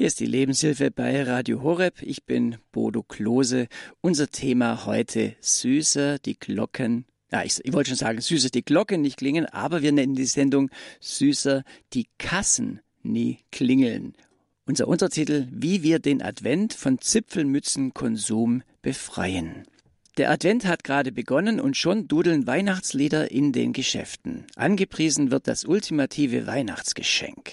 Hier ist die Lebenshilfe bei Radio Horeb. Ich bin Bodo Klose. Unser Thema heute süßer die Glocken. Ja, ich, ich wollte schon sagen, süßer die Glocken nicht klingen, aber wir nennen die Sendung süßer die Kassen nie klingeln. Unser Untertitel, wie wir den Advent von Zipfelmützenkonsum befreien. Der Advent hat gerade begonnen und schon dudeln Weihnachtslieder in den Geschäften. Angepriesen wird das ultimative Weihnachtsgeschenk.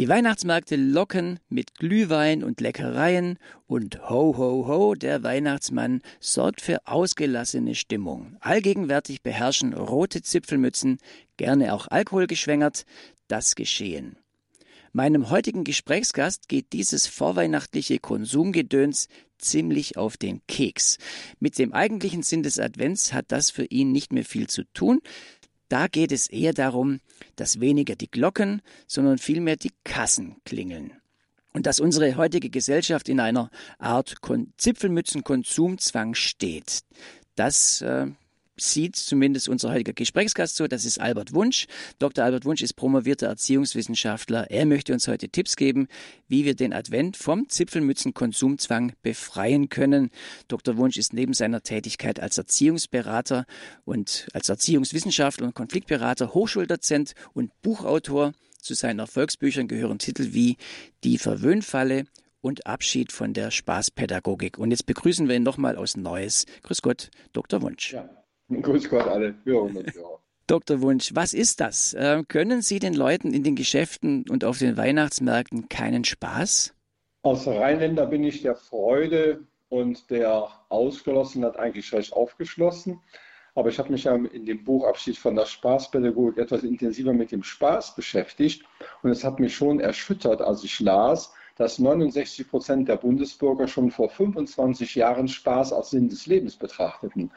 Die Weihnachtsmärkte locken mit Glühwein und Leckereien und ho ho ho, der Weihnachtsmann sorgt für ausgelassene Stimmung. Allgegenwärtig beherrschen rote Zipfelmützen, gerne auch alkoholgeschwängert, das Geschehen. Meinem heutigen Gesprächsgast geht dieses vorweihnachtliche Konsumgedöns ziemlich auf den Keks. Mit dem eigentlichen Sinn des Advents hat das für ihn nicht mehr viel zu tun. Da geht es eher darum, dass weniger die Glocken, sondern vielmehr die Kassen klingeln. Und dass unsere heutige Gesellschaft in einer Art Zipfelmützenkonsumzwang steht. Das äh, sieht zumindest unser heutiger Gesprächsgast so. Das ist Albert Wunsch. Dr. Albert Wunsch ist promovierter Erziehungswissenschaftler. Er möchte uns heute Tipps geben, wie wir den Advent vom Zipfelmützenkonsumzwang befreien können. Dr. Wunsch ist neben seiner Tätigkeit als Erziehungsberater und als Erziehungswissenschaftler und Konfliktberater Hochschuldozent und Buchautor. Zu seinen Erfolgsbüchern gehören Titel wie Die Verwöhnfalle und Abschied von der Spaßpädagogik. Und jetzt begrüßen wir ihn nochmal aus Neues. Grüß Gott, Dr. Wunsch. Ja. Grüß Gott alle Hörerinnen und Hörer. Dr. Wunsch, was ist das? Äh, können Sie den Leuten in den Geschäften und auf den Weihnachtsmärkten keinen Spaß? Als Rheinländer bin ich der Freude und der Ausgeschlossenheit eigentlich recht aufgeschlossen. Aber ich habe mich ja in dem Buch Abschied von der Spaßpädagogik etwas intensiver mit dem Spaß beschäftigt. Und es hat mich schon erschüttert, als ich las, dass 69 Prozent der Bundesbürger schon vor 25 Jahren Spaß als Sinn des Lebens betrachteten.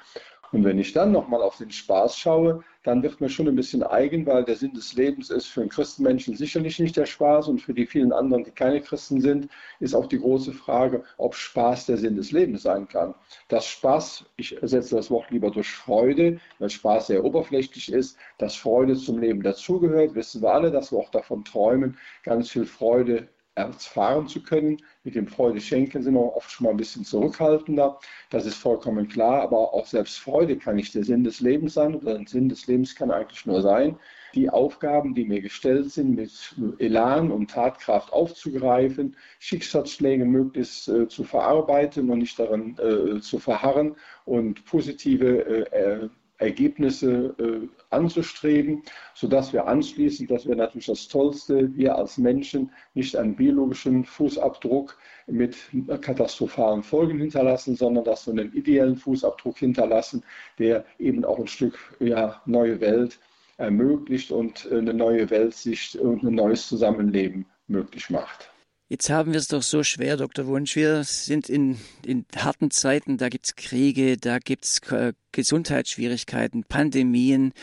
Und wenn ich dann nochmal auf den Spaß schaue, dann wird mir schon ein bisschen eigen, weil der Sinn des Lebens ist für einen Christenmenschen sicherlich nicht der Spaß und für die vielen anderen, die keine Christen sind, ist auch die große Frage, ob Spaß der Sinn des Lebens sein kann. Das Spaß, ich ersetze das Wort lieber durch Freude, weil Spaß sehr oberflächlich ist, dass Freude zum Leben dazugehört, wissen wir alle, dass wir auch davon träumen, ganz viel Freude erfahren zu können. Mit dem Freude schenken sind wir oft schon mal ein bisschen zurückhaltender. Das ist vollkommen klar. Aber auch selbst Freude kann nicht der Sinn des Lebens sein. Oder der Sinn des Lebens kann eigentlich nur sein, die Aufgaben, die mir gestellt sind, mit Elan und Tatkraft aufzugreifen, Schicksalsschläge möglichst äh, zu verarbeiten und nicht daran äh, zu verharren und positive äh, Ergebnisse äh, anzustreben, sodass wir anschließend, das wäre natürlich das Tollste, wir als Menschen nicht einen biologischen Fußabdruck mit katastrophalen Folgen hinterlassen, sondern dass wir einen ideellen Fußabdruck hinterlassen, der eben auch ein Stück ja, neue Welt ermöglicht und eine neue Weltsicht und ein neues Zusammenleben möglich macht. Jetzt haben wir es doch so schwer, Dr. Wunsch. Wir sind in, in harten Zeiten, da gibt es Kriege, da gibt es äh, Gesundheitsschwierigkeiten, Pandemien.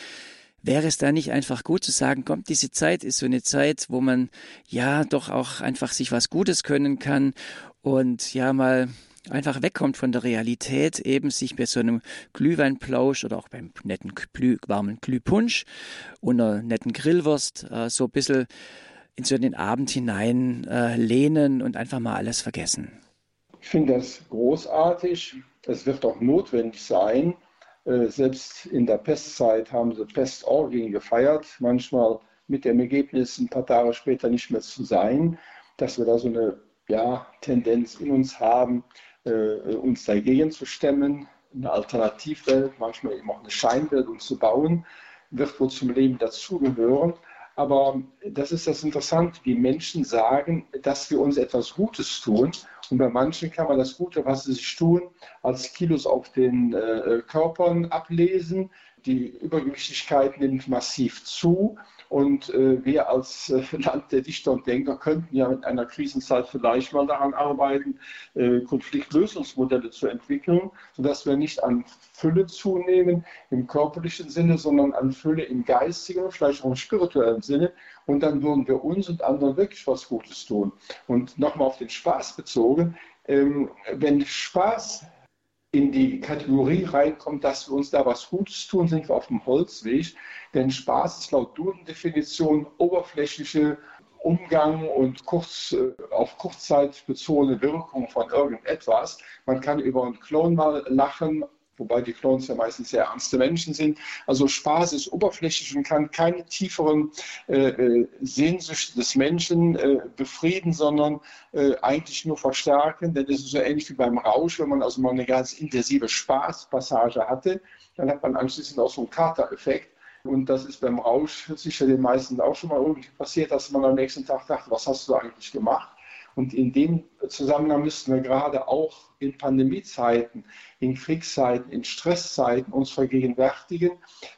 Wäre es da nicht einfach gut zu sagen, kommt, diese Zeit ist so eine Zeit, wo man ja doch auch einfach sich was Gutes können kann und ja mal einfach wegkommt von der Realität, eben sich bei so einem Glühweinplausch oder auch beim netten warmen Glühpunsch und einer netten Grillwurst äh, so ein bisschen in so den Abend hinein äh, lehnen und einfach mal alles vergessen. Ich finde das großartig. Es wird auch notwendig sein. Äh, selbst in der Pestzeit haben sie Pestorgien gefeiert, manchmal mit dem Ergebnis, ein paar Tage später nicht mehr zu sein, dass wir da so eine ja, Tendenz in uns haben, äh, uns dagegen zu stemmen, eine Alternativwelt, manchmal eben auch eine Scheinwelt uns zu bauen, wird wohl zum Leben dazugehören. Aber das ist das Interessante. Die Menschen sagen, dass wir uns etwas Gutes tun. Und bei manchen kann man das Gute, was sie sich tun, als Kilos auf den äh, Körpern ablesen. Die Übergewichtigkeit nimmt massiv zu. Und äh, wir als äh, Land der Dichter und Denker könnten ja mit einer Krisenzeit vielleicht mal daran arbeiten, äh, Konfliktlösungsmodelle zu entwickeln, sodass wir nicht an Fülle zunehmen im körperlichen Sinne, sondern an Fülle im geistigen, vielleicht auch im spirituellen Sinne. Und dann würden wir uns und anderen wirklich was Gutes tun. Und nochmal auf den Spaß bezogen, ähm, wenn Spaß in die Kategorie reinkommt, dass wir uns da was Gutes tun, sind wir auf dem Holzweg. Denn Spaß ist laut Duden-Definition oberflächliche Umgang und kurz, äh, auf Kurzzeit bezogene Wirkung von irgendetwas. Man kann über einen Klon mal lachen, wobei die Clones ja meistens sehr ernste Menschen sind. Also Spaß ist oberflächlich und kann keine tieferen äh, äh, Sehnsüchte des Menschen äh, befrieden, sondern äh, eigentlich nur verstärken. Denn es ist so ähnlich wie beim Rausch, wenn man also mal eine ganz intensive Spaßpassage hatte, dann hat man anschließend auch so einen Katereffekt. Und das ist beim Rausch sicher den meisten auch schon mal irgendwie passiert, dass man am nächsten Tag dachte, was hast du eigentlich gemacht? Und in dem Zusammenhang müssten wir gerade auch in Pandemiezeiten, in Kriegszeiten, in Stresszeiten uns vergegenwärtigen,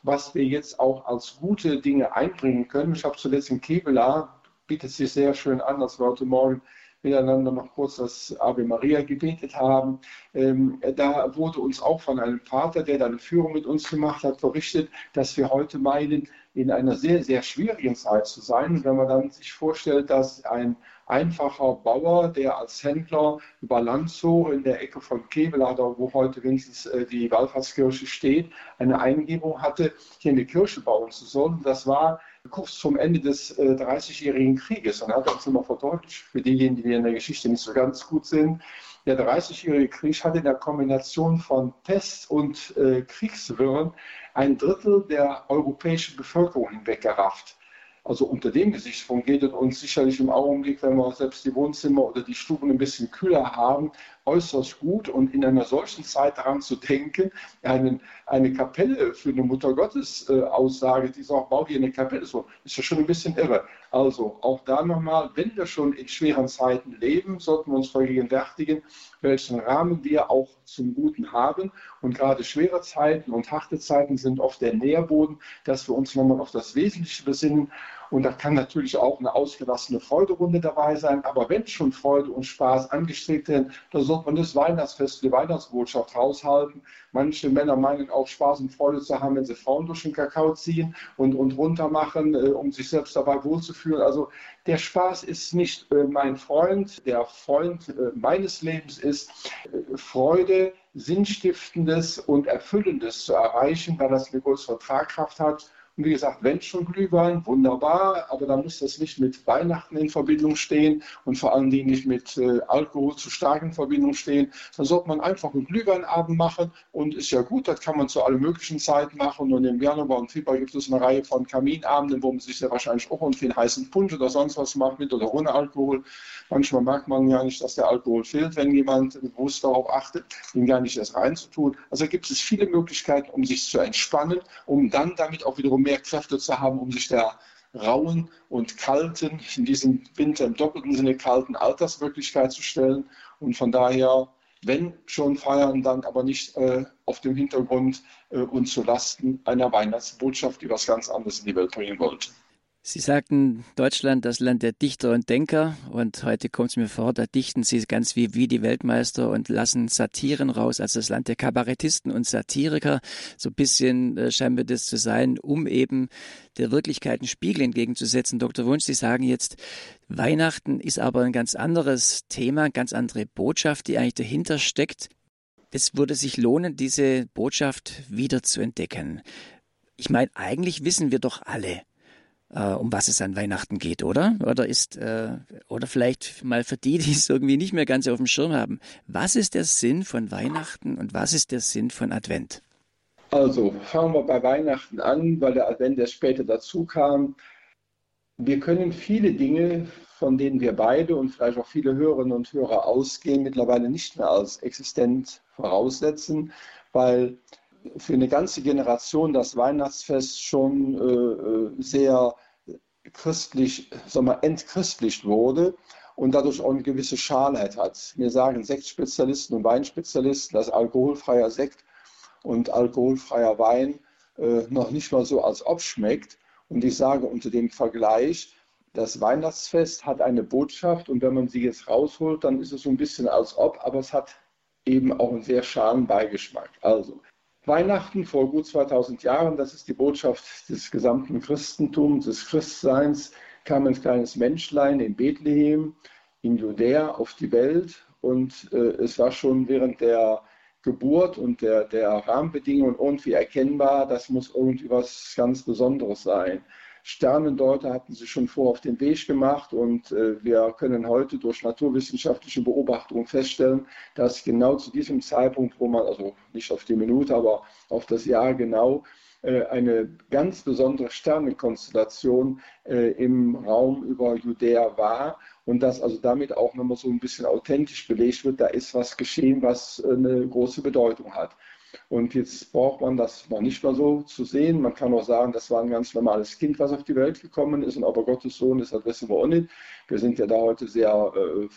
was wir jetzt auch als gute Dinge einbringen können. Ich habe zuletzt in Kevela, bietet sich sehr schön an, dass wir heute Morgen miteinander noch kurz das Ave Maria gebetet haben. Ähm, da wurde uns auch von einem Vater, der da eine Führung mit uns gemacht hat, berichtet, dass wir heute meinen, in einer sehr, sehr schwierigen Zeit zu sein. wenn man dann sich vorstellt, dass ein einfacher Bauer, der als Händler über Landshut in der Ecke von Kevelader, wo heute wenigstens äh, die Wallfahrtskirche steht, eine Eingebung hatte, hier eine Kirche bauen zu sollen. Das war kurz zum Ende des äh, 30-jährigen Krieges. Und er hat uns immer verdeutlicht, für diejenigen, die in der Geschichte nicht so ganz gut sind, der 30-jährige Krieg hat in der Kombination von Pest und äh, Kriegswirren ein Drittel der europäischen Bevölkerung hinweggerafft. Also unter dem Gesichtspunkt geht es uns sicherlich im Augenblick, wenn wir selbst die Wohnzimmer oder die Stuben ein bisschen kühler haben, äußerst gut. Und in einer solchen Zeit daran zu denken, einen, eine Kapelle für eine Mutter Gottes äh, Aussage, die sagt, bau hier eine Kapelle, so, ist ja schon ein bisschen irre. Also auch da nochmal, wenn wir schon in schweren Zeiten leben, sollten wir uns vergegenwärtigen, welchen Rahmen wir auch zum Guten haben. Und gerade schwere Zeiten und harte Zeiten sind oft der Nährboden, dass wir uns nochmal auf das Wesentliche besinnen. Und da kann natürlich auch eine ausgelassene Freuderunde dabei sein. Aber wenn schon Freude und Spaß angestrebt werden, dann sollte man das Weihnachtsfest, die Weihnachtsbotschaft raushalten. Manche Männer meinen auch Spaß und Freude zu haben, wenn sie Frauen durch den Kakao ziehen und, und runter machen, äh, um sich selbst dabei wohlzufühlen. Also der Spaß ist nicht äh, mein Freund. Der Freund äh, meines Lebens ist äh, Freude, Sinnstiftendes und Erfüllendes zu erreichen, weil das eine größere Tragkraft hat und wie gesagt, wenn schon Glühwein, wunderbar, aber da muss das nicht mit Weihnachten in Verbindung stehen und vor allen Dingen nicht mit äh, Alkohol zu stark in Verbindung stehen. Dann sollte man einfach einen Glühweinabend machen und ist ja gut, das kann man zu allen möglichen Zeiten machen. Und im Januar und Februar gibt es eine Reihe von Kaminabenden, wo man sich ja wahrscheinlich auch irgendwie einen heißen Punsch oder sonst was macht, mit oder ohne Alkohol. Manchmal merkt man ja nicht, dass der Alkohol fehlt, wenn jemand bewusst darauf achtet, ihn gar nicht erst reinzutun. Also gibt es viele Möglichkeiten, um sich zu entspannen, um dann damit auch wiederum mehr Kräfte zu haben, um sich der rauen und kalten, in diesem Winter im doppelten Sinne kalten Alterswirklichkeit zu stellen. Und von daher, wenn schon feiern, dann aber nicht äh, auf dem Hintergrund äh, und zu Lasten einer Weihnachtsbotschaft, die was ganz anderes in die Welt bringen wollte. Sie sagten, Deutschland das Land der Dichter und Denker. Und heute kommt es mir vor, da dichten Sie ganz wie, wie die Weltmeister und lassen Satiren raus, also das Land der Kabarettisten und Satiriker. So ein bisschen äh, scheint mir das zu sein, um eben der Wirklichkeit einen Spiegel entgegenzusetzen. Dr. Wunsch, Sie sagen jetzt, Weihnachten ist aber ein ganz anderes Thema, eine ganz andere Botschaft, die eigentlich dahinter steckt. Es würde sich lohnen, diese Botschaft wieder zu entdecken. Ich meine, eigentlich wissen wir doch alle, äh, um was es an Weihnachten geht, oder? Oder ist, äh, oder vielleicht mal für die, die es irgendwie nicht mehr ganz auf dem Schirm haben. Was ist der Sinn von Weihnachten und was ist der Sinn von Advent? Also fangen wir bei Weihnachten an, weil der Advent erst später dazu kam. Wir können viele Dinge, von denen wir beide und vielleicht auch viele Hörerinnen und Hörer ausgehen, mittlerweile nicht mehr als existent voraussetzen, weil für eine ganze Generation das Weihnachtsfest schon äh, äh sehr christlich, sagen wir, entchristlicht wurde und dadurch auch eine gewisse Schalheit hat. Mir sagen Sektspezialisten und Weinspezialisten, dass alkoholfreier Sekt und alkoholfreier Wein äh, noch nicht mal so als ob schmeckt. Und ich sage unter dem Vergleich, das Weihnachtsfest hat eine Botschaft und wenn man sie jetzt rausholt, dann ist es so ein bisschen als ob, aber es hat eben auch einen sehr schalen Beigeschmack. Also Weihnachten vor gut 2000 Jahren, das ist die Botschaft des gesamten Christentums, des Christseins, kam ein kleines Menschlein in Bethlehem, in Judäa auf die Welt und äh, es war schon während der Geburt und der, der Rahmenbedingungen irgendwie erkennbar, das muss irgendwie was ganz Besonderes sein. Sternendeuter hatten sich schon vor auf den Weg gemacht und äh, wir können heute durch naturwissenschaftliche Beobachtungen feststellen, dass genau zu diesem Zeitpunkt, wo man, also nicht auf die Minute, aber auf das Jahr genau, äh, eine ganz besondere Sternenkonstellation äh, im Raum über Judäa war und dass also damit auch nochmal so ein bisschen authentisch belegt wird, da ist was geschehen, was eine große Bedeutung hat. Und jetzt braucht man das mal nicht mehr so zu sehen. Man kann auch sagen, das war ein ganz normales Kind, was auf die Welt gekommen ist und ob er Gottes Sohn ist, das wissen wir auch nicht. Wir sind ja da heute sehr äh,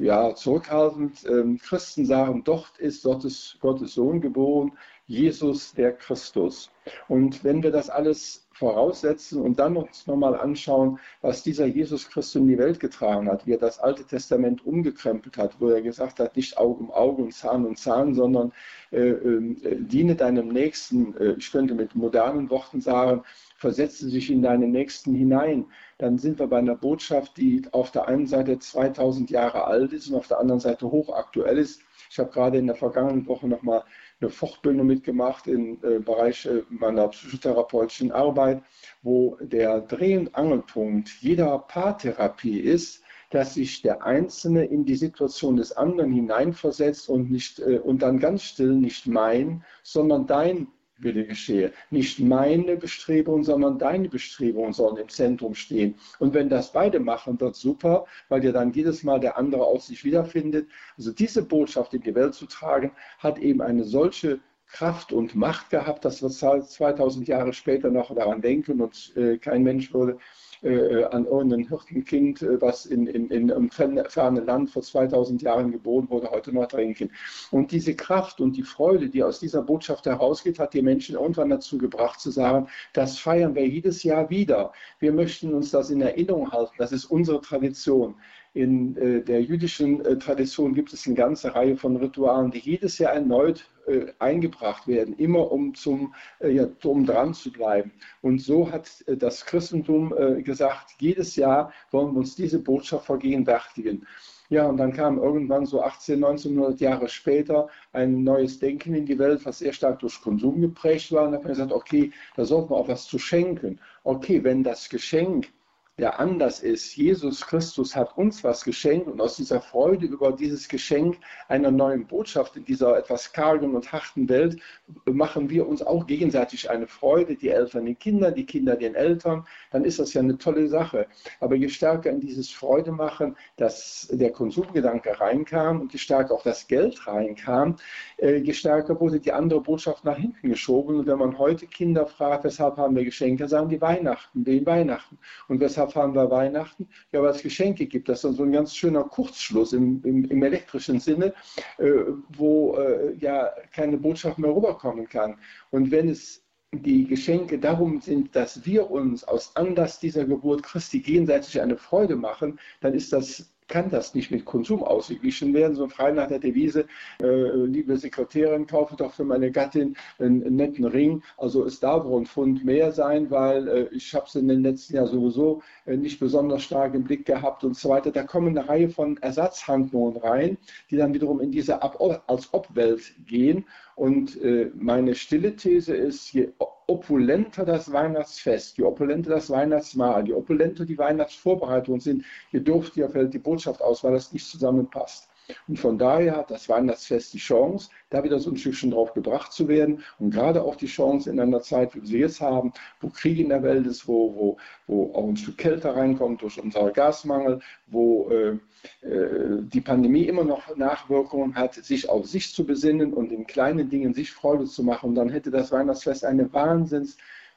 ja, zurückhaltend. Ähm, Christen sagen, dort ist Gottes, Gottes Sohn geboren, Jesus der Christus. Und wenn wir das alles voraussetzen und dann uns nochmal anschauen, was dieser Jesus Christus in die Welt getragen hat, wie er das Alte Testament umgekrempelt hat, wo er gesagt hat, nicht Auge um Auge und Zahn um Zahn, sondern äh, äh, diene deinem Nächsten, äh, ich könnte mit modernen Worten sagen, versetze sich in deinen Nächsten hinein, dann sind wir bei einer Botschaft, die auf der einen Seite 2000 Jahre alt ist und auf der anderen Seite hochaktuell ist. Ich habe gerade in der vergangenen Woche nochmal eine Fortbildung mitgemacht im äh, Bereich äh, meiner psychotherapeutischen Arbeit, wo der Dreh- und Angelpunkt jeder Paartherapie ist, dass sich der Einzelne in die Situation des anderen hineinversetzt und, nicht, äh, und dann ganz still nicht mein, sondern dein Wille geschehe. Nicht meine Bestrebungen, sondern deine Bestrebungen sollen im Zentrum stehen. Und wenn das beide machen, wird super, weil ja dann jedes Mal der andere auch sich wiederfindet. Also diese Botschaft in die Welt zu tragen, hat eben eine solche Kraft und Macht gehabt, dass wir 2000 Jahre später noch daran denken und äh, kein Mensch würde äh, an irgendein Hirtenkind, äh, was in, in, in einem fernen Land vor 2000 Jahren geboren wurde, heute noch trinken. Und diese Kraft und die Freude, die aus dieser Botschaft herausgeht, hat die Menschen irgendwann dazu gebracht zu sagen, das feiern wir jedes Jahr wieder. Wir möchten uns das in Erinnerung halten. Das ist unsere Tradition. In äh, der jüdischen äh, Tradition gibt es eine ganze Reihe von Ritualen, die jedes Jahr erneut äh, eingebracht werden, immer um, zum, ja, um dran zu bleiben. Und so hat das Christentum gesagt, jedes Jahr wollen wir uns diese Botschaft vergegenwärtigen. Ja, und dann kam irgendwann so 18, 1900 Jahre später ein neues Denken in die Welt, was sehr stark durch Konsum geprägt war. Und da hat man gesagt, okay, da sollten wir auch was zu schenken. Okay, wenn das Geschenk der anders ist. Jesus Christus hat uns was geschenkt und aus dieser Freude über dieses Geschenk einer neuen Botschaft in dieser etwas kargen und harten Welt machen wir uns auch gegenseitig eine Freude, die Eltern den Kindern, die Kinder den Eltern, dann ist das ja eine tolle Sache. Aber je stärker in dieses Freude machen, dass der Konsumgedanke reinkam und je stärker auch das Geld reinkam, äh, je stärker wurde die andere Botschaft nach hinten geschoben. Und wenn man heute Kinder fragt, weshalb haben wir Geschenke, sagen die Weihnachten, den Weihnachten. Und weshalb erfahren wir Weihnachten? Ja, weil es Geschenke gibt. Das ist dann so ein ganz schöner Kurzschluss im, im, im elektrischen Sinne, äh, wo äh, ja keine Botschaft mehr rüberkommen kann. Und wenn es die Geschenke darum sind, dass wir uns aus Anlass dieser Geburt Christi gegenseitig eine Freude machen, dann ist das kann das nicht mit Konsum ausgeglichen werden, so frei nach der Devise, äh, liebe Sekretärin, kaufe doch für meine Gattin einen, einen, netten Ring. Also es darf wohl ein Pfund mehr sein, weil äh, ich habe es in den letzten Jahren sowieso äh, nicht besonders stark im Blick gehabt und so weiter. Da kommen eine Reihe von Ersatzhandlungen rein, die dann wiederum in diese Ab als Obwelt gehen. Und äh, meine stille These ist, je opulenter das Weihnachtsfest, je opulenter das Weihnachtsmahl, je opulenter die Weihnachtsvorbereitungen sind, je dürftiger fällt die Botschaft aus, weil das nicht zusammenpasst. Und von daher hat das Weihnachtsfest die Chance, da wieder so ein Stückchen drauf gebracht zu werden und gerade auch die Chance in einer Zeit, wie wir sie jetzt haben, wo Krieg in der Welt ist, wo, wo, wo auch ein Stück Kälte reinkommt durch unseren Gasmangel, wo äh, äh, die Pandemie immer noch Nachwirkungen hat, sich auf sich zu besinnen und in kleinen Dingen sich Freude zu machen. Und dann hätte das Weihnachtsfest eine Wahnsinns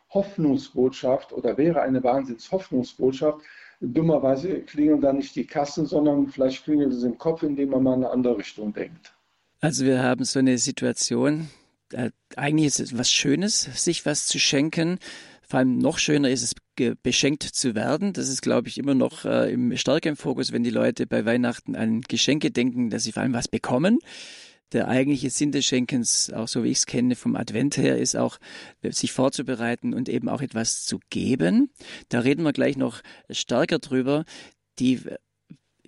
Hoffnungsbotschaft oder wäre eine Wahnsinns Hoffnungsbotschaft. Dummerweise klingeln da nicht die Kassen, sondern vielleicht klingelt es im Kopf, indem man mal in eine andere Richtung denkt. Also wir haben so eine Situation, äh, eigentlich ist es was Schönes, sich was zu schenken. Vor allem noch schöner ist es, beschenkt zu werden. Das ist, glaube ich, immer noch äh, im, stärker im Fokus, wenn die Leute bei Weihnachten an Geschenke denken, dass sie vor allem was bekommen. Der eigentliche Sinn des Schenkens, auch so wie ich es kenne vom Advent her, ist auch, sich vorzubereiten und eben auch etwas zu geben. Da reden wir gleich noch stärker drüber. Die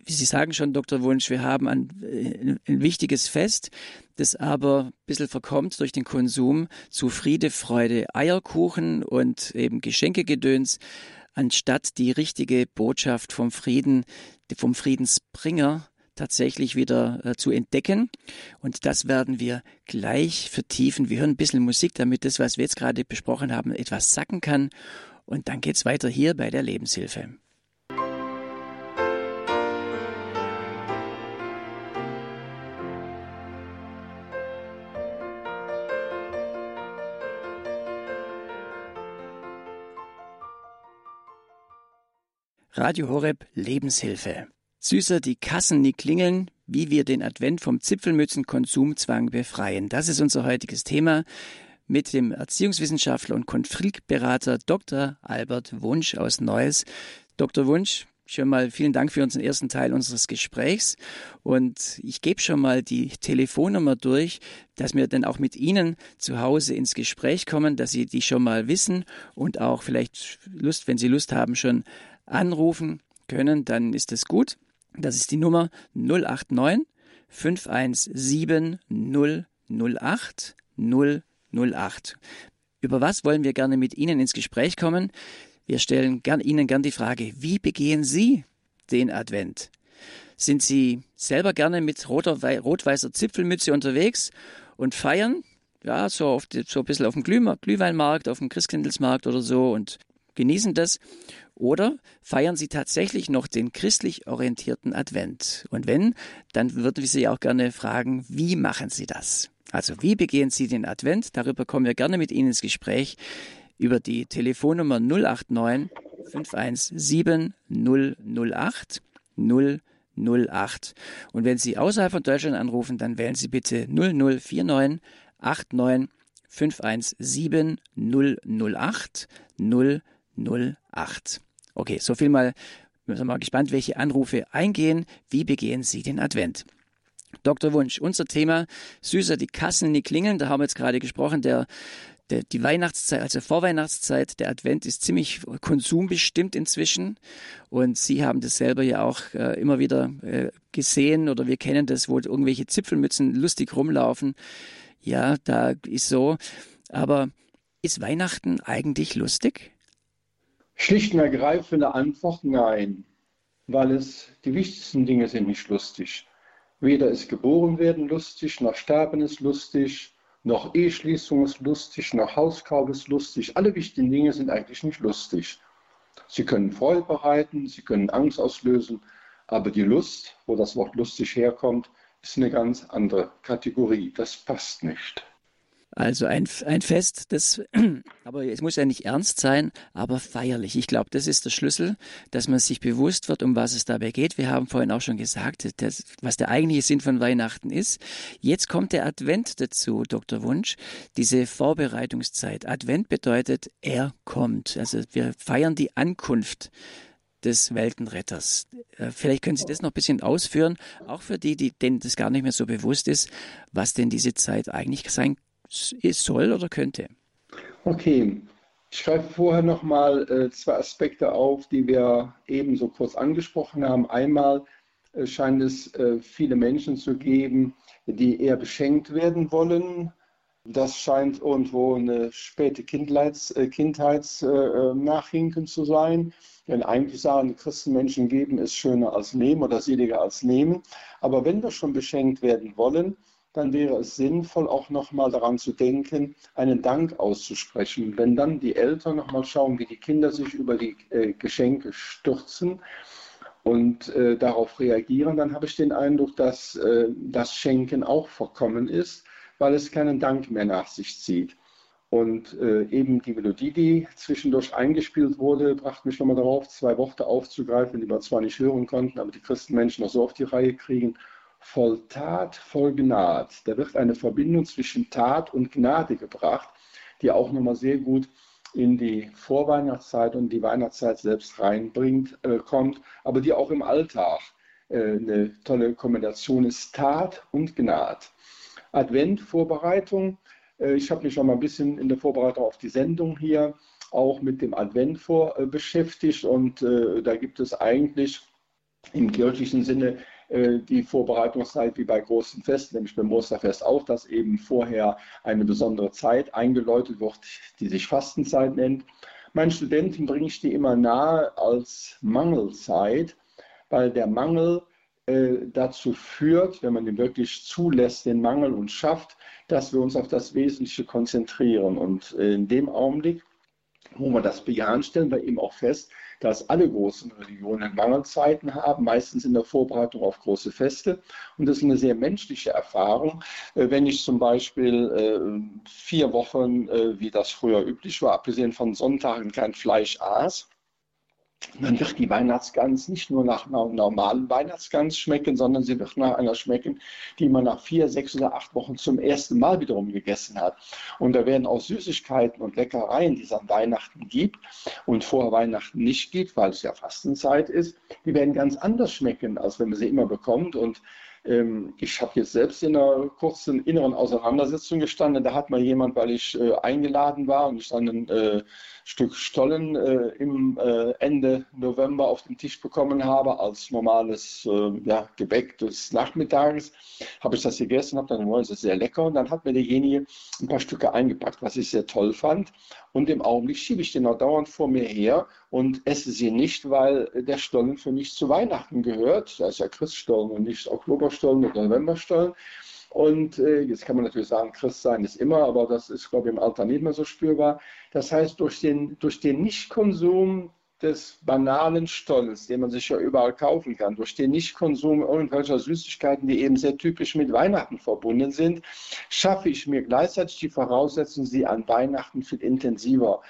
wie Sie sagen schon, Dr. Wunsch, wir haben ein, ein wichtiges Fest, das aber ein bisschen verkommt durch den Konsum zu Friede, Freude, Eierkuchen und eben Geschenkegedöns, anstatt die richtige Botschaft vom Frieden, vom Friedensbringer tatsächlich wieder äh, zu entdecken. Und das werden wir gleich vertiefen. Wir hören ein bisschen Musik, damit das, was wir jetzt gerade besprochen haben, etwas sacken kann. Und dann geht's weiter hier bei der Lebenshilfe. Radio Horeb Lebenshilfe. Süßer die Kassen nie klingeln, wie wir den Advent vom Zipfelmützenkonsumzwang befreien. Das ist unser heutiges Thema mit dem Erziehungswissenschaftler und Konfliktberater Dr. Albert Wunsch aus Neuss. Dr. Wunsch, schon mal vielen Dank für unseren ersten Teil unseres Gesprächs. Und ich gebe schon mal die Telefonnummer durch, dass wir dann auch mit Ihnen zu Hause ins Gespräch kommen, dass Sie die schon mal wissen und auch vielleicht Lust, wenn Sie Lust haben, schon anrufen können, dann ist es gut. Das ist die Nummer 089 517 008 008. Über was wollen wir gerne mit Ihnen ins Gespräch kommen? Wir stellen gern, Ihnen gern die Frage, wie begehen Sie den Advent? Sind Sie selber gerne mit rot-weißer Zipfelmütze unterwegs und feiern? Ja, so, auf so ein bisschen auf dem Glühweinmarkt, auf dem Christkindlesmarkt oder so und genießen das? Oder feiern Sie tatsächlich noch den christlich orientierten Advent? Und wenn, dann würden wir Sie auch gerne fragen, wie machen Sie das? Also wie begehen Sie den Advent? Darüber kommen wir gerne mit Ihnen ins Gespräch über die Telefonnummer 089 517 008 008. Und wenn Sie außerhalb von Deutschland anrufen, dann wählen Sie bitte 0049 89 517 008 008. Okay, so viel mal. Wir sind mal gespannt, welche Anrufe eingehen. Wie begehen Sie den Advent? Dr. Wunsch, unser Thema süßer die Kassen nie klingeln. Da haben wir jetzt gerade gesprochen. Der, der, die Weihnachtszeit, also Vorweihnachtszeit, der Advent ist ziemlich konsumbestimmt inzwischen. Und Sie haben das selber ja auch äh, immer wieder äh, gesehen oder wir kennen das, wo irgendwelche Zipfelmützen lustig rumlaufen. Ja, da ist so. Aber ist Weihnachten eigentlich lustig? Schlicht und ergreifende Antwort nein, weil es die wichtigsten Dinge sind nicht lustig. Weder ist geboren werden lustig, noch sterben ist lustig, noch Eheschließung ist lustig, noch Hauskauf ist lustig. Alle wichtigen Dinge sind eigentlich nicht lustig. Sie können Freude bereiten, sie können Angst auslösen, aber die Lust, wo das Wort lustig herkommt, ist eine ganz andere Kategorie. Das passt nicht. Also ein, ein Fest, das, aber es muss ja nicht ernst sein, aber feierlich. Ich glaube, das ist der Schlüssel, dass man sich bewusst wird, um was es dabei geht. Wir haben vorhin auch schon gesagt, das, was der eigentliche Sinn von Weihnachten ist. Jetzt kommt der Advent dazu, Dr. Wunsch, diese Vorbereitungszeit. Advent bedeutet, er kommt. Also wir feiern die Ankunft des Weltenretters. Äh, vielleicht können Sie das noch ein bisschen ausführen, auch für die, die denen das gar nicht mehr so bewusst ist, was denn diese Zeit eigentlich sein soll oder könnte. Okay, ich greife vorher nochmal äh, zwei Aspekte auf, die wir eben so kurz angesprochen haben. Einmal äh, scheint es äh, viele Menschen zu geben, die eher beschenkt werden wollen. Das scheint irgendwo eine späte Kindheits, äh, äh, zu sein. Denn eigentlich sagen Christenmenschen, geben ist schöner als nehmen oder seliger als nehmen. Aber wenn wir schon beschenkt werden wollen, dann wäre es sinnvoll, auch nochmal daran zu denken, einen Dank auszusprechen. Wenn dann die Eltern nochmal schauen, wie die Kinder sich über die äh, Geschenke stürzen und äh, darauf reagieren, dann habe ich den Eindruck, dass äh, das Schenken auch verkommen ist, weil es keinen Dank mehr nach sich zieht. Und äh, eben die Melodie, die zwischendurch eingespielt wurde, brachte mich nochmal darauf, zwei Worte aufzugreifen, die wir zwar nicht hören konnten, aber die Christenmenschen noch so auf die Reihe kriegen voll Tat, voll Gnade. Da wird eine Verbindung zwischen Tat und Gnade gebracht, die auch nochmal sehr gut in die Vorweihnachtszeit und die Weihnachtszeit selbst reinbringt, äh, kommt, aber die auch im Alltag äh, eine tolle Kombination ist, Tat und Gnade. Advent-Vorbereitung. Äh, ich habe mich schon mal ein bisschen in der Vorbereitung auf die Sendung hier auch mit dem Advent vor, äh, beschäftigt und äh, da gibt es eigentlich im kirchlichen Sinne die Vorbereitungszeit wie bei großen Festen, nämlich beim Osterfest auch, dass eben vorher eine besondere Zeit eingeläutet wird, die sich Fastenzeit nennt. Meinen Studenten bringe ich die immer nahe als Mangelzeit, weil der Mangel äh, dazu führt, wenn man den wirklich zulässt, den Mangel und schafft, dass wir uns auf das Wesentliche konzentrieren. Und in dem Augenblick, wo wir das bejahen, stellen wir eben auch fest, dass alle großen Religionen Mangelzeiten haben, meistens in der Vorbereitung auf große Feste. Und das ist eine sehr menschliche Erfahrung. Äh, wenn ich zum Beispiel äh, vier Wochen, äh, wie das früher üblich war, abgesehen von Sonntagen kein Fleisch aß, dann wird die Weihnachtsgans nicht nur nach einer normalen Weihnachtsgans schmecken, sondern sie wird nach einer schmecken, die man nach vier, sechs oder acht Wochen zum ersten Mal wiederum gegessen hat. Und da werden auch Süßigkeiten und Leckereien, die es an Weihnachten gibt und vor Weihnachten nicht gibt, weil es ja Fastenzeit ist, die werden ganz anders schmecken, als wenn man sie immer bekommt. Und ich habe jetzt selbst in einer kurzen inneren Auseinandersetzung gestanden. Da hat mal jemand, weil ich äh, eingeladen war und ich dann ein äh, Stück Stollen äh, im äh, Ende November auf den Tisch bekommen habe, als normales äh, ja, Gebäck des Nachmittages, habe ich das gegessen, habe dann, oh, das ist sehr lecker. Und dann hat mir derjenige ein paar Stücke eingepackt, was ich sehr toll fand. Und im Augenblick schiebe ich den auch dauernd vor mir her und esse sie nicht, weil der Stollen für mich zu Weihnachten gehört. Da ist ja Christstollen und nicht Oktoberstollen oder Novemberstollen. Und äh, jetzt kann man natürlich sagen, Christ sein ist immer, aber das ist, glaube ich, im Alter nicht mehr so spürbar. Das heißt, durch den, durch den Nichtkonsum des banalen Stolls, den man sich ja überall kaufen kann, durch den Nichtkonsum irgendwelcher Süßigkeiten, die eben sehr typisch mit Weihnachten verbunden sind, schaffe ich mir gleichzeitig die Voraussetzung, sie an Weihnachten viel intensiver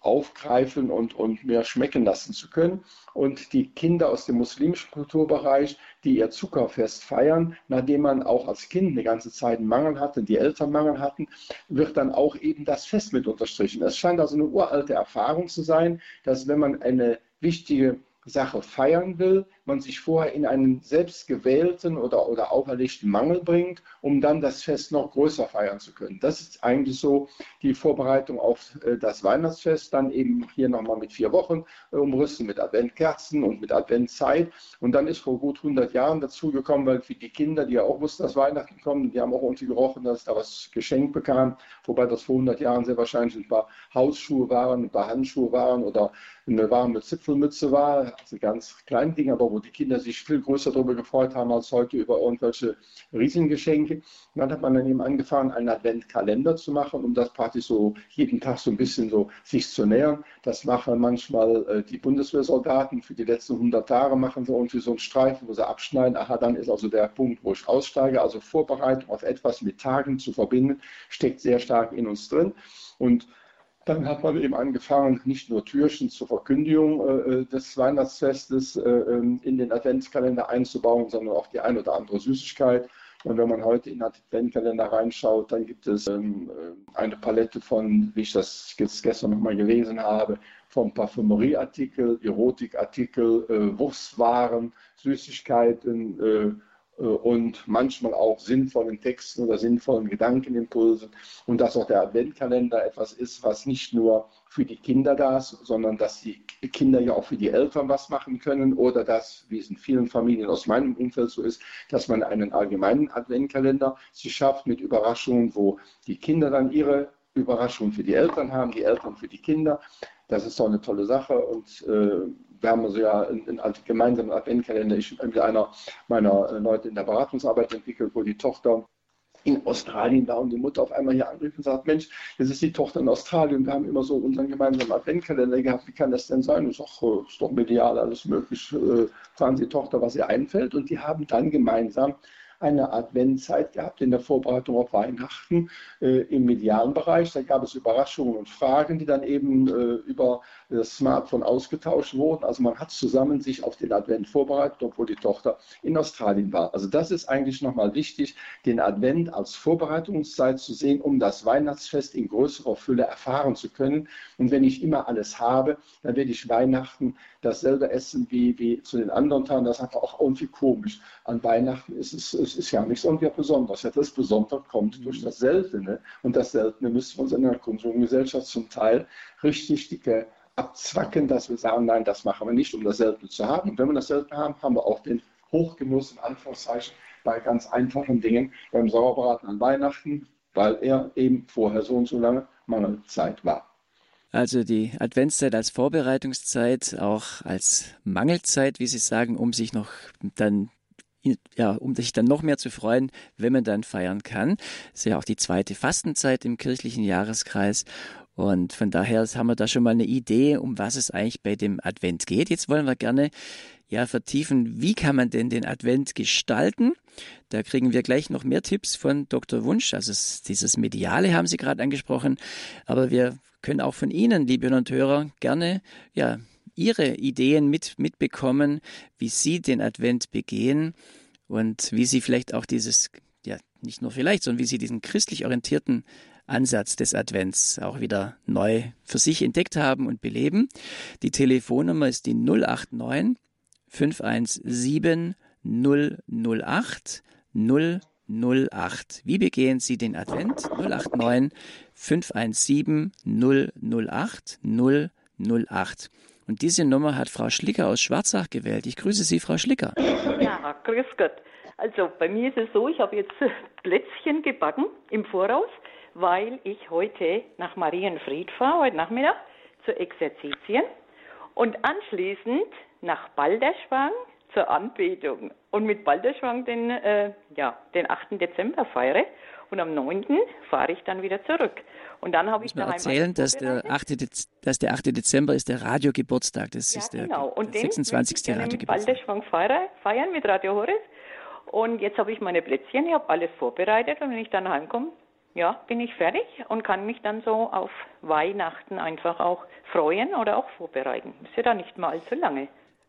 aufgreifen und, und mehr schmecken lassen zu können. Und die Kinder aus dem muslimischen Kulturbereich, die ihr Zuckerfest feiern, nachdem man auch als Kind eine ganze Zeit einen Mangel hatte, die Eltern Mangel hatten, wird dann auch eben das Fest mit unterstrichen. Es scheint also eine uralte Erfahrung zu sein, dass wenn man eine wichtige Sache feiern will, man sich vorher in einen selbstgewählten oder, oder auferlegten Mangel bringt, um dann das Fest noch größer feiern zu können. Das ist eigentlich so die Vorbereitung auf äh, das Weihnachtsfest, dann eben hier nochmal mit vier Wochen äh, umrüsten, mit Adventkerzen und mit Adventzeit. Und dann ist vor gut 100 Jahren dazu gekommen, weil die Kinder, die ja auch wussten, dass Weihnachten kommt, die haben auch irgendwie gerochen, dass da was geschenkt bekam, wobei das vor 100 Jahren sehr wahrscheinlich ein paar Hausschuhe waren, ein paar Handschuhe waren oder eine warme Zipfelmütze war, also ganz kleine Dinge, aber wo die Kinder sich viel größer darüber gefreut haben als heute über irgendwelche Riesengeschenke. Und dann hat man dann eben angefangen, einen Adventkalender zu machen, um das praktisch so jeden Tag so ein bisschen so sich zu nähern. Das machen manchmal äh, die Bundeswehrsoldaten. Für die letzten 100 Tage machen sie irgendwie so einen Streifen, wo sie abschneiden. Aha, dann ist also der Punkt, wo ich aussteige. Also Vorbereitung auf etwas mit Tagen zu verbinden, steckt sehr stark in uns drin. Und dann hat man eben angefangen, nicht nur Türchen zur Verkündigung äh, des Weihnachtsfestes äh, ähm, in den Adventskalender einzubauen, sondern auch die ein oder andere Süßigkeit. Und wenn man heute in den Adventkalender reinschaut, dann gibt es ähm, äh, eine Palette von, wie ich das jetzt gestern nochmal gelesen habe, von Parfümerieartikel, Erotikartikel, äh, Wurstwaren, Süßigkeiten, äh, äh, und manchmal auch sinnvollen Texten oder sinnvollen Gedankenimpulsen und dass auch der Adventkalender etwas ist, was nicht nur für die Kinder da ist, sondern dass die Kinder ja auch für die Eltern was machen können oder dass, wie es in vielen Familien aus meinem Umfeld so ist, dass man einen allgemeinen Adventkalender sich schafft mit Überraschungen, wo die Kinder dann ihre Überraschungen für die Eltern haben, die Eltern für die Kinder. Das ist doch eine tolle Sache und äh, wir haben also ja einen, gemeinsamen Adventkalender ich mit einer meiner äh, Leute in der Beratungsarbeit entwickelt, wo die Tochter in Australien war und die Mutter auf einmal hier anrief und sagt, Mensch, jetzt ist die Tochter in Australien, wir haben immer so unseren gemeinsamen Adventkalender gehabt, wie kann das denn sein? Ich sage, ist doch medial alles möglich, äh, fragen Sie Tochter, was ihr einfällt. Und die haben dann gemeinsam eine Adventzeit gehabt in der Vorbereitung auf Weihnachten äh, im medialen Bereich. Da gab es Überraschungen und Fragen, die dann eben äh, über das Smartphone ausgetauscht wurden. Also man hat zusammen sich auf den Advent vorbereitet, obwohl die Tochter in Australien war. Also das ist eigentlich nochmal wichtig, den Advent als Vorbereitungszeit zu sehen, um das Weihnachtsfest in größerer Fülle erfahren zu können. Und wenn ich immer alles habe, dann werde ich Weihnachten dasselbe essen wie, wie zu den anderen Tagen. Das ist einfach auch irgendwie komisch. An Weihnachten ist es, es ist ja nichts irgendwie Besonderes. Ja, das Besondere kommt mhm. durch das Seltene. Und das Seltene müssen wir uns in der Konsumgesellschaft zum Teil richtig dicke abzwacken, dass wir sagen, nein, das machen wir nicht, um das selten zu haben. Und wenn wir das selten haben, haben wir auch den Hochgenuss in Anführungszeichen bei ganz einfachen Dingen, beim Sauerbraten an Weihnachten, weil er eben vorher so und so lange Mangelzeit war. Also die Adventszeit als Vorbereitungszeit, auch als Mangelzeit, wie Sie sagen, um sich noch dann ja, um sich dann noch mehr zu freuen, wenn man dann feiern kann. Das ist ja auch die zweite Fastenzeit im kirchlichen Jahreskreis. Und von daher haben wir da schon mal eine Idee, um was es eigentlich bei dem Advent geht. Jetzt wollen wir gerne ja vertiefen, wie kann man denn den Advent gestalten? Da kriegen wir gleich noch mehr Tipps von Dr. Wunsch. Also dieses Mediale haben Sie gerade angesprochen. Aber wir können auch von Ihnen, liebe Hörer gerne ja Ihre Ideen mit, mitbekommen, wie Sie den Advent begehen und wie Sie vielleicht auch dieses, ja, nicht nur vielleicht, sondern wie Sie diesen christlich orientierten Ansatz des Advents auch wieder neu für sich entdeckt haben und beleben. Die Telefonnummer ist die 089 517 008 008. Wie begehen Sie den Advent? 089 517 008 008. Und diese Nummer hat Frau Schlicker aus Schwarzach gewählt. Ich grüße Sie, Frau Schlicker. Ja, grüß Gott. Also bei mir ist es so, ich habe jetzt Plätzchen gebacken im Voraus, weil ich heute nach Marienfried fahre, heute Nachmittag, zur Exerzitien und anschließend nach Balderschwang zur Anbetung. Und mit Balderschwang den, äh, ja, den 8. Dezember feiere und am 9. fahre ich dann wieder zurück. Und dann habe ich daheim erzählen, dass der, 8. dass der 8. Dezember ist der Radiogeburtstag. Das ja, ist der, genau. und der 26. Radiogeburtstag. Balderschwang feiern mit Radio Horus. Und jetzt habe ich meine Plätzchen, ich habe alles vorbereitet und wenn ich dann heimkomme, ja, bin ich fertig und kann mich dann so auf Weihnachten einfach auch freuen oder auch vorbereiten. Ist ja da nicht mal allzu lange.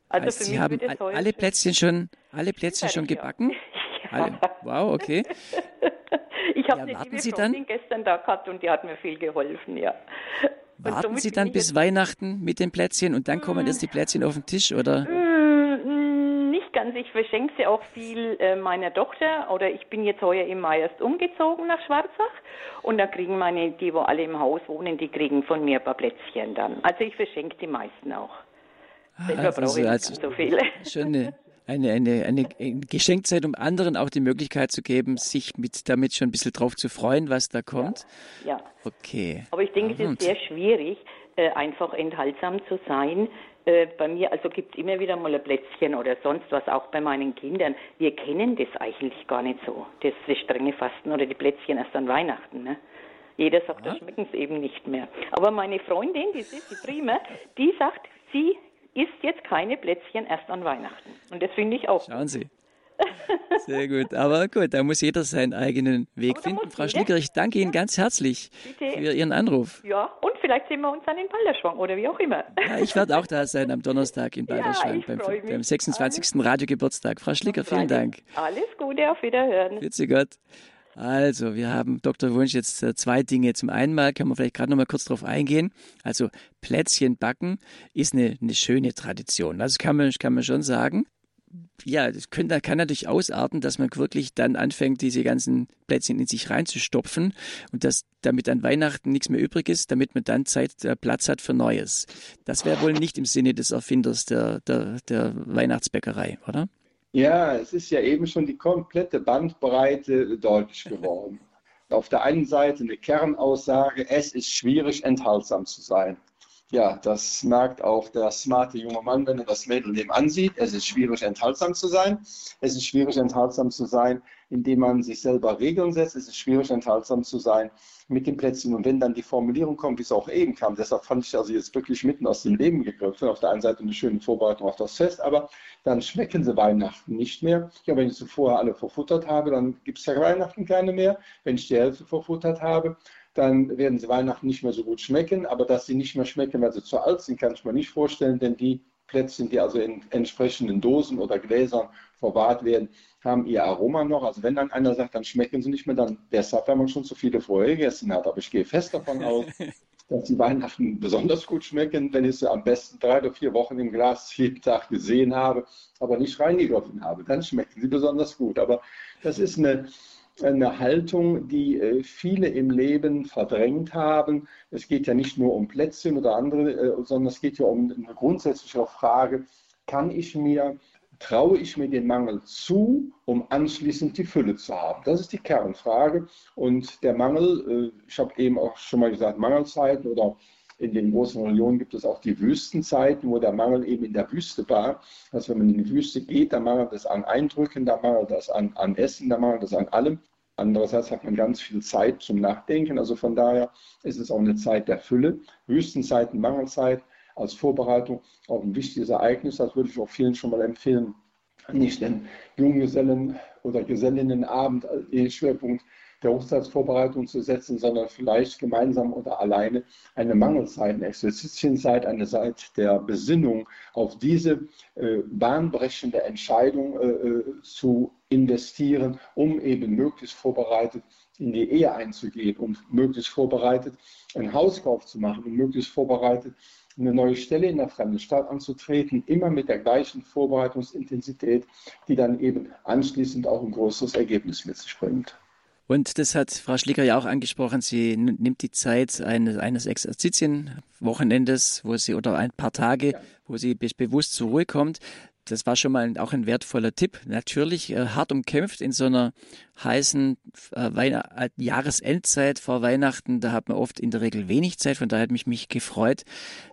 Also heißt, Sie haben alle Plätzchen schon, alle Plätzchen schon gebacken? Ja. Alle. Wow, okay. ich habe ja, eine Sie dann? gestern da gehabt und die hat mir viel geholfen, ja. Warten Sie dann bis Weihnachten mit den Plätzchen und dann kommen erst die Plätzchen auf den Tisch, oder? Mm, nicht ganz. Ich verschenke sie auch viel äh, meiner Tochter. Oder ich bin jetzt heuer im Mai erst umgezogen nach Schwarzach. Und da kriegen meine, die wo alle im Haus wohnen, die kriegen von mir ein paar Plätzchen dann. Also ich verschenke die meisten auch. Selber also, brauche ich also, nicht so viele. Schon eine, eine, eine, Geschenkzeit, um anderen auch die Möglichkeit zu geben, sich mit, damit schon ein bisschen drauf zu freuen, was da kommt. Ja. ja. Okay. Aber ich denke, es ist sehr schwierig, äh, einfach enthaltsam zu sein. Äh, bei mir, also gibt es immer wieder mal ein Plätzchen oder sonst was, auch bei meinen Kindern. Wir kennen das eigentlich gar nicht so, das, das strenge Fasten oder die Plätzchen erst an Weihnachten. Ne? Jeder sagt, ja. da schmecken es eben nicht mehr. Aber meine Freundin, die ist die Prima, die sagt, sie isst jetzt keine Plätzchen erst an Weihnachten. Und das finde ich auch. Schauen Sie. Sehr gut. Aber gut, da muss jeder seinen eigenen Weg finden. Frau Schlicker, ich danke Ihnen ganz herzlich Bitte. für Ihren Anruf. Ja, und vielleicht sehen wir uns dann in Balderschwang oder wie auch immer. Ja, ich werde auch da sein am Donnerstag in Balderschwang ja, beim, beim 26. Radiogeburtstag. Frau Schlicker, vielen Dank. Alles Gute, auf Wiederhören. Grüezi Gott. Also, wir haben Dr. Wunsch jetzt äh, zwei Dinge. Zum einen mal können wir vielleicht gerade noch mal kurz darauf eingehen. Also, Plätzchen backen ist eine, eine schöne Tradition. Also, kann man, kann man schon sagen. Ja, das kann, kann natürlich ausarten, dass man wirklich dann anfängt, diese ganzen Plätzchen in sich reinzustopfen und dass damit an Weihnachten nichts mehr übrig ist, damit man dann Zeit, äh, Platz hat für Neues. Das wäre wohl nicht im Sinne des Erfinders der, der, der Weihnachtsbäckerei, oder? Ja, es ist ja eben schon die komplette Bandbreite deutlich geworden. Auf der einen Seite eine Kernaussage, es ist schwierig, enthaltsam zu sein. Ja, das merkt auch der smarte junge Mann, wenn er das Mädel nebenan sieht. Es ist schwierig, enthaltsam zu sein. Es ist schwierig, enthaltsam zu sein, indem man sich selber Regeln setzt. Es ist schwierig, enthaltsam zu sein mit den Plätzchen. Und wenn dann die Formulierung kommt, wie es auch eben kam, deshalb fand ich also jetzt wirklich mitten aus dem Leben gegriffen. Auf der einen Seite eine schöne Vorbereitung auf das Fest, aber dann schmecken sie Weihnachten nicht mehr. Ja, wenn ich sie vorher alle verfuttert habe, dann gibt es ja Weihnachten keine mehr. Wenn ich die Hälfte verfuttert habe, dann werden sie Weihnachten nicht mehr so gut schmecken. Aber dass sie nicht mehr schmecken, weil sie zu alt sind, kann ich mir nicht vorstellen, denn die Plätzchen, die also in entsprechenden Dosen oder Gläsern verwahrt werden, haben ihr Aroma noch. Also wenn dann einer sagt, dann schmecken sie nicht mehr, dann deshalb, wenn man schon zu viele vorher gegessen hat. Aber ich gehe fest davon aus, dass die Weihnachten besonders gut schmecken, wenn ich sie am besten drei oder vier Wochen im Glas jeden Tag gesehen habe, aber nicht reingegriffen habe. Dann schmecken sie besonders gut. Aber das ist eine eine Haltung, die äh, viele im Leben verdrängt haben. Es geht ja nicht nur um Plätzchen oder andere, äh, sondern es geht ja um eine grundsätzliche Frage, kann ich mir, traue ich mir den Mangel zu, um anschließend die Fülle zu haben? Das ist die Kernfrage. Und der Mangel, äh, ich habe eben auch schon mal gesagt, Mangelzeiten oder in den großen Religionen gibt es auch die Wüstenzeiten, wo der Mangel eben in der Wüste war. Also wenn man in die Wüste geht, dann mangelt es an Eindrücken, da mangelt es an, an Essen, da mangelt es an allem. Andererseits hat man ganz viel Zeit zum Nachdenken. Also von daher ist es auch eine Zeit der Fülle. Wüstenzeiten, Mangelzeit als Vorbereitung auch ein wichtiges Ereignis. Das würde ich auch vielen schon mal empfehlen, nicht den Junggesellen- oder Gesellinnenabend als Schwerpunkt der Hochzeitsvorbereitung zu setzen, sondern vielleicht gemeinsam oder alleine eine Mangelzeit, eine Exerzitienzeit, eine Zeit der Besinnung auf diese äh, bahnbrechende Entscheidung äh, äh, zu investieren, um eben möglichst vorbereitet in die Ehe einzugehen, um möglichst vorbereitet einen Hauskauf zu machen, um möglichst vorbereitet eine neue Stelle in der fremden Stadt anzutreten, immer mit der gleichen Vorbereitungsintensität, die dann eben anschließend auch ein größeres Ergebnis mit sich bringt. Und das hat Frau Schlicker ja auch angesprochen. Sie nimmt die Zeit eines, eines Exerzitienwochenendes, wo sie oder ein paar Tage, ja. wo sie bewusst zur Ruhe kommt. Das war schon mal auch ein wertvoller Tipp. Natürlich äh, hart umkämpft in so einer heißen äh, Jahresendzeit vor Weihnachten. Da hat man oft in der Regel wenig Zeit. Von daher hat mich, mich gefreut,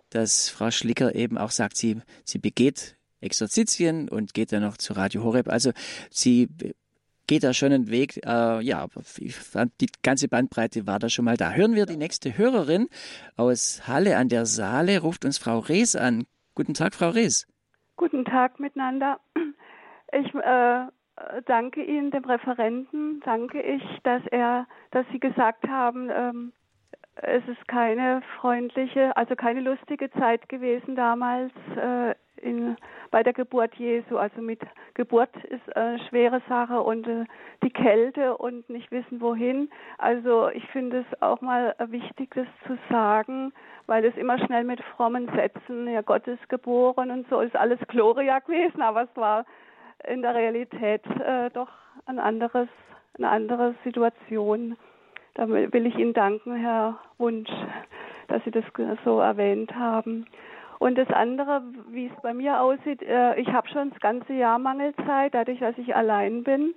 dass Frau Schlicker eben auch sagt, sie, sie begeht Exerzitien und geht dann noch zu Radio Horeb. Also sie geht da schon einen Weg. Äh, ja, die ganze Bandbreite war da schon mal da. Hören wir die nächste Hörerin aus Halle an der Saale, ruft uns Frau Rees an. Guten Tag, Frau Rees. Guten Tag miteinander. Ich äh, danke Ihnen, dem Referenten, danke ich, dass er, dass Sie gesagt haben, ähm, es ist keine freundliche, also keine lustige Zeit gewesen damals äh, in, bei der Geburt Jesu. Also mit Geburt ist eine schwere Sache und äh, die Kälte und nicht wissen wohin. Also ich finde es auch mal wichtig, das zu sagen, weil es immer schnell mit frommen Sätzen, ja Gott ist geboren und so ist alles Gloria gewesen, aber es war in der Realität äh, doch ein anderes, eine andere Situation. Da will ich Ihnen danken, Herr Wunsch, dass Sie das so erwähnt haben. Und das andere, wie es bei mir aussieht, äh, ich habe schon das ganze Jahr Mangelzeit, dadurch, dass ich allein bin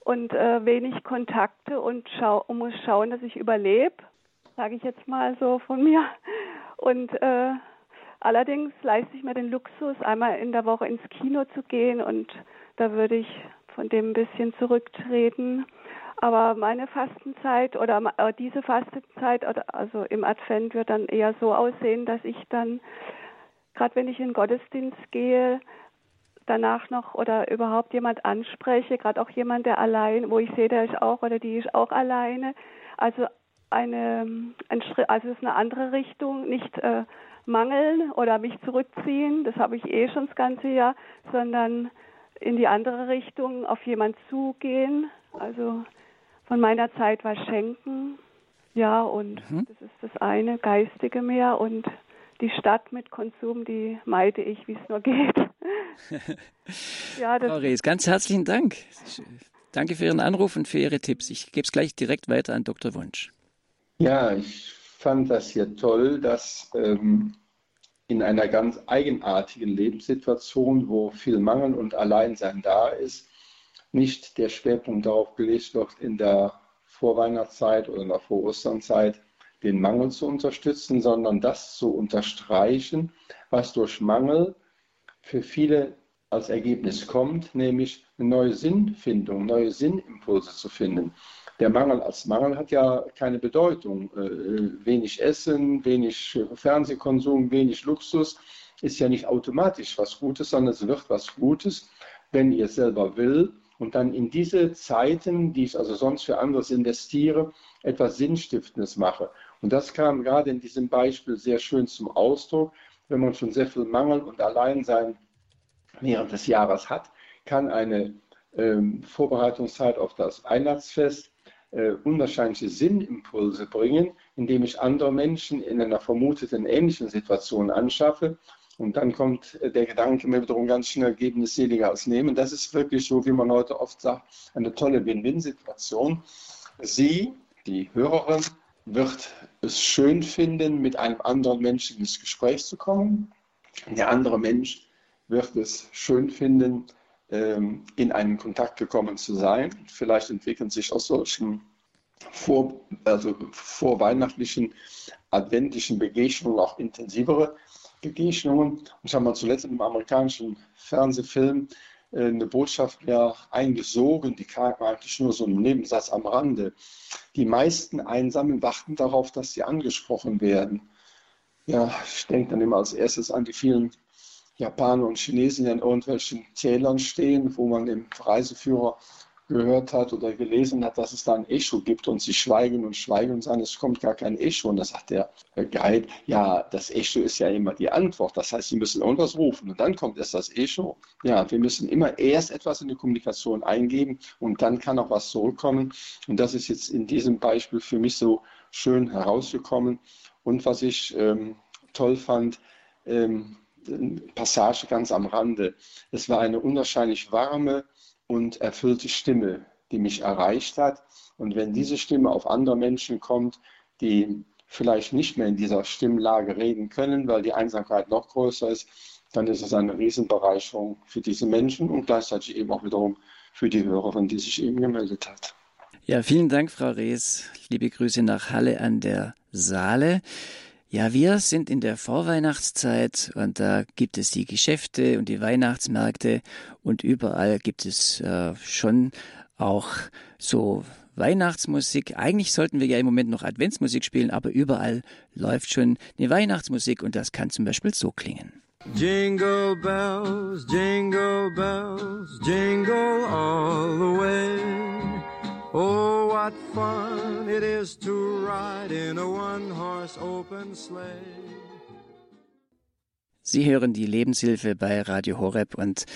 und äh, wenig Kontakte und, schau muss schauen, dass ich überlebe, sage ich jetzt mal so von mir. Und äh, allerdings leiste ich mir den Luxus, einmal in der Woche ins Kino zu gehen und da würde ich von dem ein bisschen zurücktreten. Aber meine Fastenzeit oder äh, diese Fastenzeit, also im Advent, wird dann eher so aussehen, dass ich dann gerade wenn ich in den Gottesdienst gehe, danach noch oder überhaupt jemand anspreche, gerade auch jemand, der allein, wo ich sehe, der ist auch oder die ist auch alleine. Also eine, ein Schritt, also es ist eine andere Richtung, nicht äh, mangeln oder mich zurückziehen, das habe ich eh schon das ganze Jahr, sondern in die andere Richtung auf jemand zugehen. Also von meiner Zeit was schenken. Ja, und mhm. das ist das eine, geistige mehr und die Stadt mit Konsum, die meide ich, wie es nur geht. ja, Frau Rees, ganz herzlichen Dank. Danke für Ihren Anruf und für Ihre Tipps. Ich gebe es gleich direkt weiter an Dr. Wunsch. Ja, ich fand das hier toll, dass ähm, in einer ganz eigenartigen Lebenssituation, wo viel Mangel und Alleinsein da ist, nicht der Schwerpunkt darauf gelegt wird, in der Vorweihnachtszeit oder in der Vorosternzeit den Mangel zu unterstützen, sondern das zu unterstreichen, was durch Mangel für viele als Ergebnis kommt, nämlich eine neue Sinnfindung, neue Sinnimpulse zu finden. Der Mangel als Mangel hat ja keine Bedeutung. Äh, wenig Essen, wenig Fernsehkonsum, wenig Luxus ist ja nicht automatisch was Gutes, sondern es wird was Gutes, wenn ihr es selber will und dann in diese Zeiten, die ich also sonst für anderes investiere, etwas Sinnstiftendes mache. Und das kam gerade in diesem Beispiel sehr schön zum Ausdruck. Wenn man schon sehr viel Mangel und Alleinsein während des Jahres hat, kann eine ähm, Vorbereitungszeit auf das Weihnachtsfest äh, unwahrscheinliche Sinnimpulse bringen, indem ich andere Menschen in einer vermuteten ähnlichen Situation anschaffe Und dann kommt der Gedanke mir wiederum ganz schnell, geben ist seliger als nehmen. Das ist wirklich so, wie man heute oft sagt, eine tolle Win-Win-Situation. Sie, die Hörerin, wird es schön finden, mit einem anderen Menschen ins Gespräch zu kommen. Der andere Mensch wird es schön finden, ähm, in einen Kontakt gekommen zu sein. Vielleicht entwickeln sich aus solchen vor, also vorweihnachtlichen, adventlichen Begegnungen auch intensivere Begegnungen. Und ich habe mal zuletzt in einem amerikanischen Fernsehfilm äh, eine Botschaft mir eingesogen, die kam eigentlich nur so ein Nebensatz am Rande. Die meisten Einsamen warten darauf, dass sie angesprochen werden. Ja, ich denke dann immer als erstes an die vielen Japaner und Chinesen, die an irgendwelchen Tälern stehen, wo man im Reiseführer gehört hat oder gelesen hat, dass es da ein Echo gibt und sie schweigen und schweigen und sagen, es kommt gar kein Echo. Und da sagt der Guide, ja, das Echo ist ja immer die Antwort. Das heißt, sie müssen irgendwas rufen und dann kommt erst das Echo. Ja, wir müssen immer erst etwas in die Kommunikation eingeben und dann kann auch was zurückkommen. Und das ist jetzt in diesem Beispiel für mich so schön herausgekommen. Und was ich ähm, toll fand, ähm, Passage ganz am Rande. Es war eine unwahrscheinlich warme, und erfüllte Stimme, die mich erreicht hat. Und wenn diese Stimme auf andere Menschen kommt, die vielleicht nicht mehr in dieser Stimmlage reden können, weil die Einsamkeit noch größer ist, dann ist es eine Riesenbereicherung für diese Menschen und gleichzeitig eben auch wiederum für die Hörerin, die sich eben gemeldet hat. Ja, vielen Dank, Frau Rees. Liebe Grüße nach Halle an der Saale. Ja, wir sind in der Vorweihnachtszeit und da gibt es die Geschäfte und die Weihnachtsmärkte und überall gibt es äh, schon auch so Weihnachtsmusik. Eigentlich sollten wir ja im Moment noch Adventsmusik spielen, aber überall läuft schon eine Weihnachtsmusik und das kann zum Beispiel so klingen. Jingle bells, jingle bells, jingle all the way. Oh, what fun it is to ride in a one-horse open sleigh. Sie hören die Lebenshilfe bei Radio Horeb und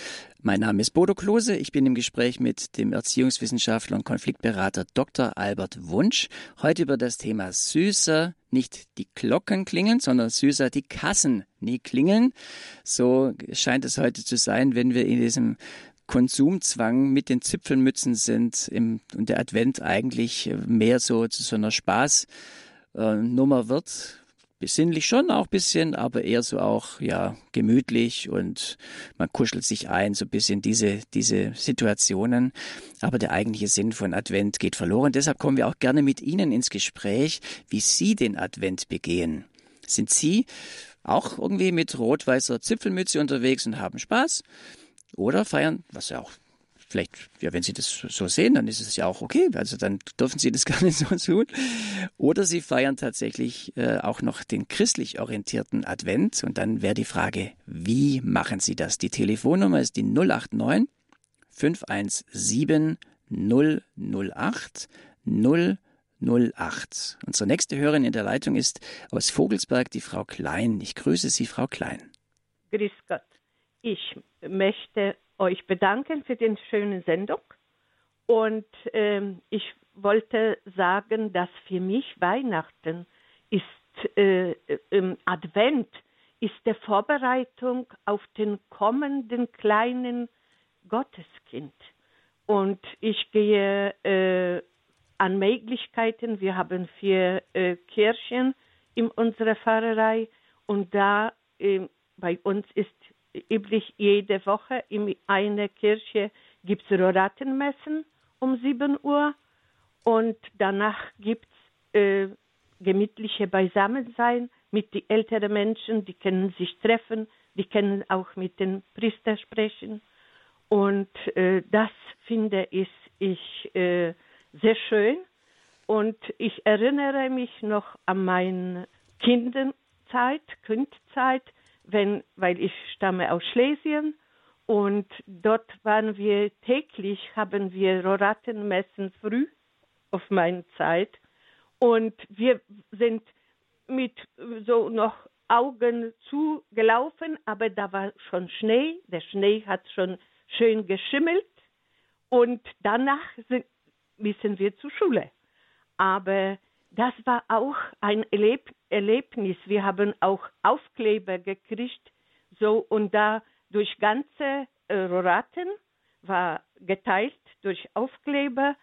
mein Name ist Bodo Klose. Ich bin im Gespräch mit dem Erziehungswissenschaftler und Konfliktberater Dr. Albert Wunsch. Heute über das Thema süßer, nicht die Glocken klingeln, sondern süßer die Kassen nie klingeln. So scheint es heute zu sein, wenn wir in diesem Konsumzwang mit den Zipfelmützen sind im, und der Advent eigentlich mehr so zu so einer Spaßnummer äh, wird. Besinnlich schon auch ein bisschen, aber eher so auch, ja, gemütlich und man kuschelt sich ein, so ein bisschen diese, diese Situationen. Aber der eigentliche Sinn von Advent geht verloren. Deshalb kommen wir auch gerne mit Ihnen ins Gespräch, wie Sie den Advent begehen. Sind Sie auch irgendwie mit rot-weißer Zipfelmütze unterwegs und haben Spaß? Oder feiern, was ja auch vielleicht, ja, wenn Sie das so sehen, dann ist es ja auch okay. Also dann dürfen Sie das gar nicht so tun. Oder Sie feiern tatsächlich äh, auch noch den christlich orientierten Advent. Und dann wäre die Frage, wie machen Sie das? Die Telefonnummer ist die 089 517 008 008. Unsere nächste Hörerin in der Leitung ist aus Vogelsberg die Frau Klein. Ich grüße Sie, Frau Klein. Grüß Gott. Ich möchte euch bedanken für die schöne Sendung und ähm, ich wollte sagen, dass für mich Weihnachten ist äh, äh, Advent ist der Vorbereitung auf den kommenden kleinen Gotteskind. Und ich gehe äh, an Möglichkeiten. Wir haben vier äh, Kirchen in unserer Pfarrerei und da äh, bei uns ist üblich jede Woche. In einer Kirche gibt es Roratenmessen um 7 Uhr und danach gibt es äh, gemütliche Beisammensein mit den älteren Menschen, die können sich treffen, die können auch mit den Priester sprechen. Und äh, das finde ich, ich äh, sehr schön. Und ich erinnere mich noch an meine Kinderzeit, Kindzeit, wenn, weil ich stamme aus Schlesien und dort waren wir täglich, haben wir Roratenmessen früh auf meine Zeit und wir sind mit so noch Augen zugelaufen, aber da war schon Schnee, der Schnee hat schon schön geschimmelt und danach sind, müssen wir zur Schule. Aber das war auch ein Erleb Erlebnis. Wir haben auch Aufkleber gekriegt, so und da durch ganze äh, Roraten war geteilt durch Aufkleber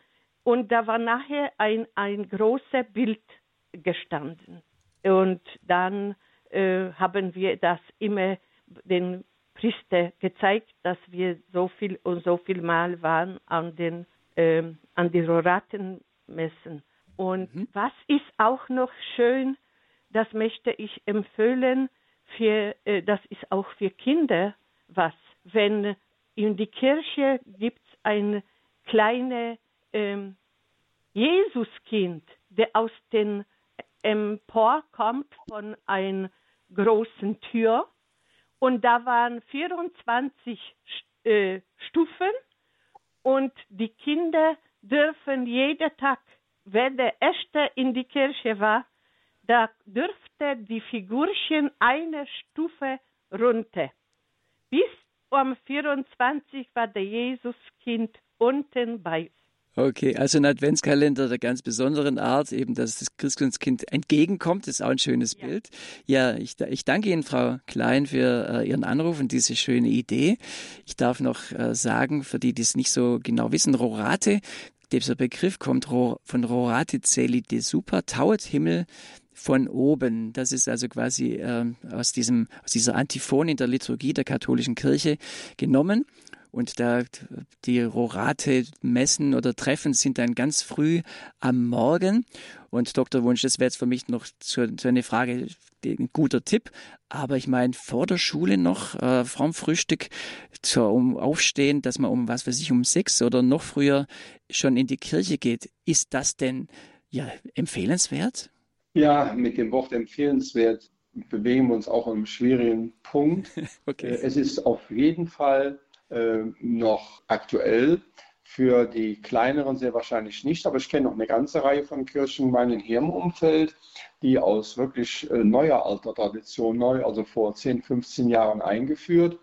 und da war nachher ein, ein großes Bild gestanden. Und dann äh, haben wir das immer den Priester gezeigt, dass wir so viel und so viel Mal waren an den äh, an die Roratenmessen. Und mhm. was ist auch noch schön, das möchte ich empfehlen, für, äh, das ist auch für Kinder was. Wenn in die Kirche gibt es ein kleines ähm, Jesuskind, der aus dem Empor kommt von einer großen Tür und da waren 24 äh, Stufen und die Kinder dürfen jeden Tag, wenn der Erste in die Kirche war, da dürfte die Figurchen eine Stufe runter. Bis um 24 war der Jesuskind unten bei uns. Okay, also ein Adventskalender der ganz besonderen Art, eben, dass das Christkindskind entgegenkommt, ist auch ein schönes ja. Bild. Ja, ich, ich danke Ihnen, Frau Klein, für äh, Ihren Anruf und diese schöne Idee. Ich darf noch äh, sagen, für die, die es nicht so genau wissen, Rorate, dieser Begriff kommt von Rorate Celi de Super, tauet Himmel von oben. Das ist also quasi äh, aus, diesem, aus dieser Antiphon in der Liturgie der katholischen Kirche genommen. Und da die Rorate Messen oder Treffen sind dann ganz früh am Morgen. Und Dr. Wunsch, das wäre jetzt für mich noch so, so eine Frage, ein guter Tipp. Aber ich meine, vor der Schule noch, äh, vorm Frühstück zur um Aufstehen, dass man um was weiß ich, um sechs oder noch früher schon in die Kirche geht. Ist das denn ja empfehlenswert? Ja, mit dem Wort empfehlenswert bewegen wir uns auch im schwierigen Punkt. okay. Äh, es ist auf jeden Fall noch aktuell. Für die kleineren sehr wahrscheinlich nicht, aber ich kenne noch eine ganze Reihe von Kirchengemeinden hier im Umfeld, die aus wirklich äh, neuer alter Tradition, neu, also vor 10, 15 Jahren eingeführt,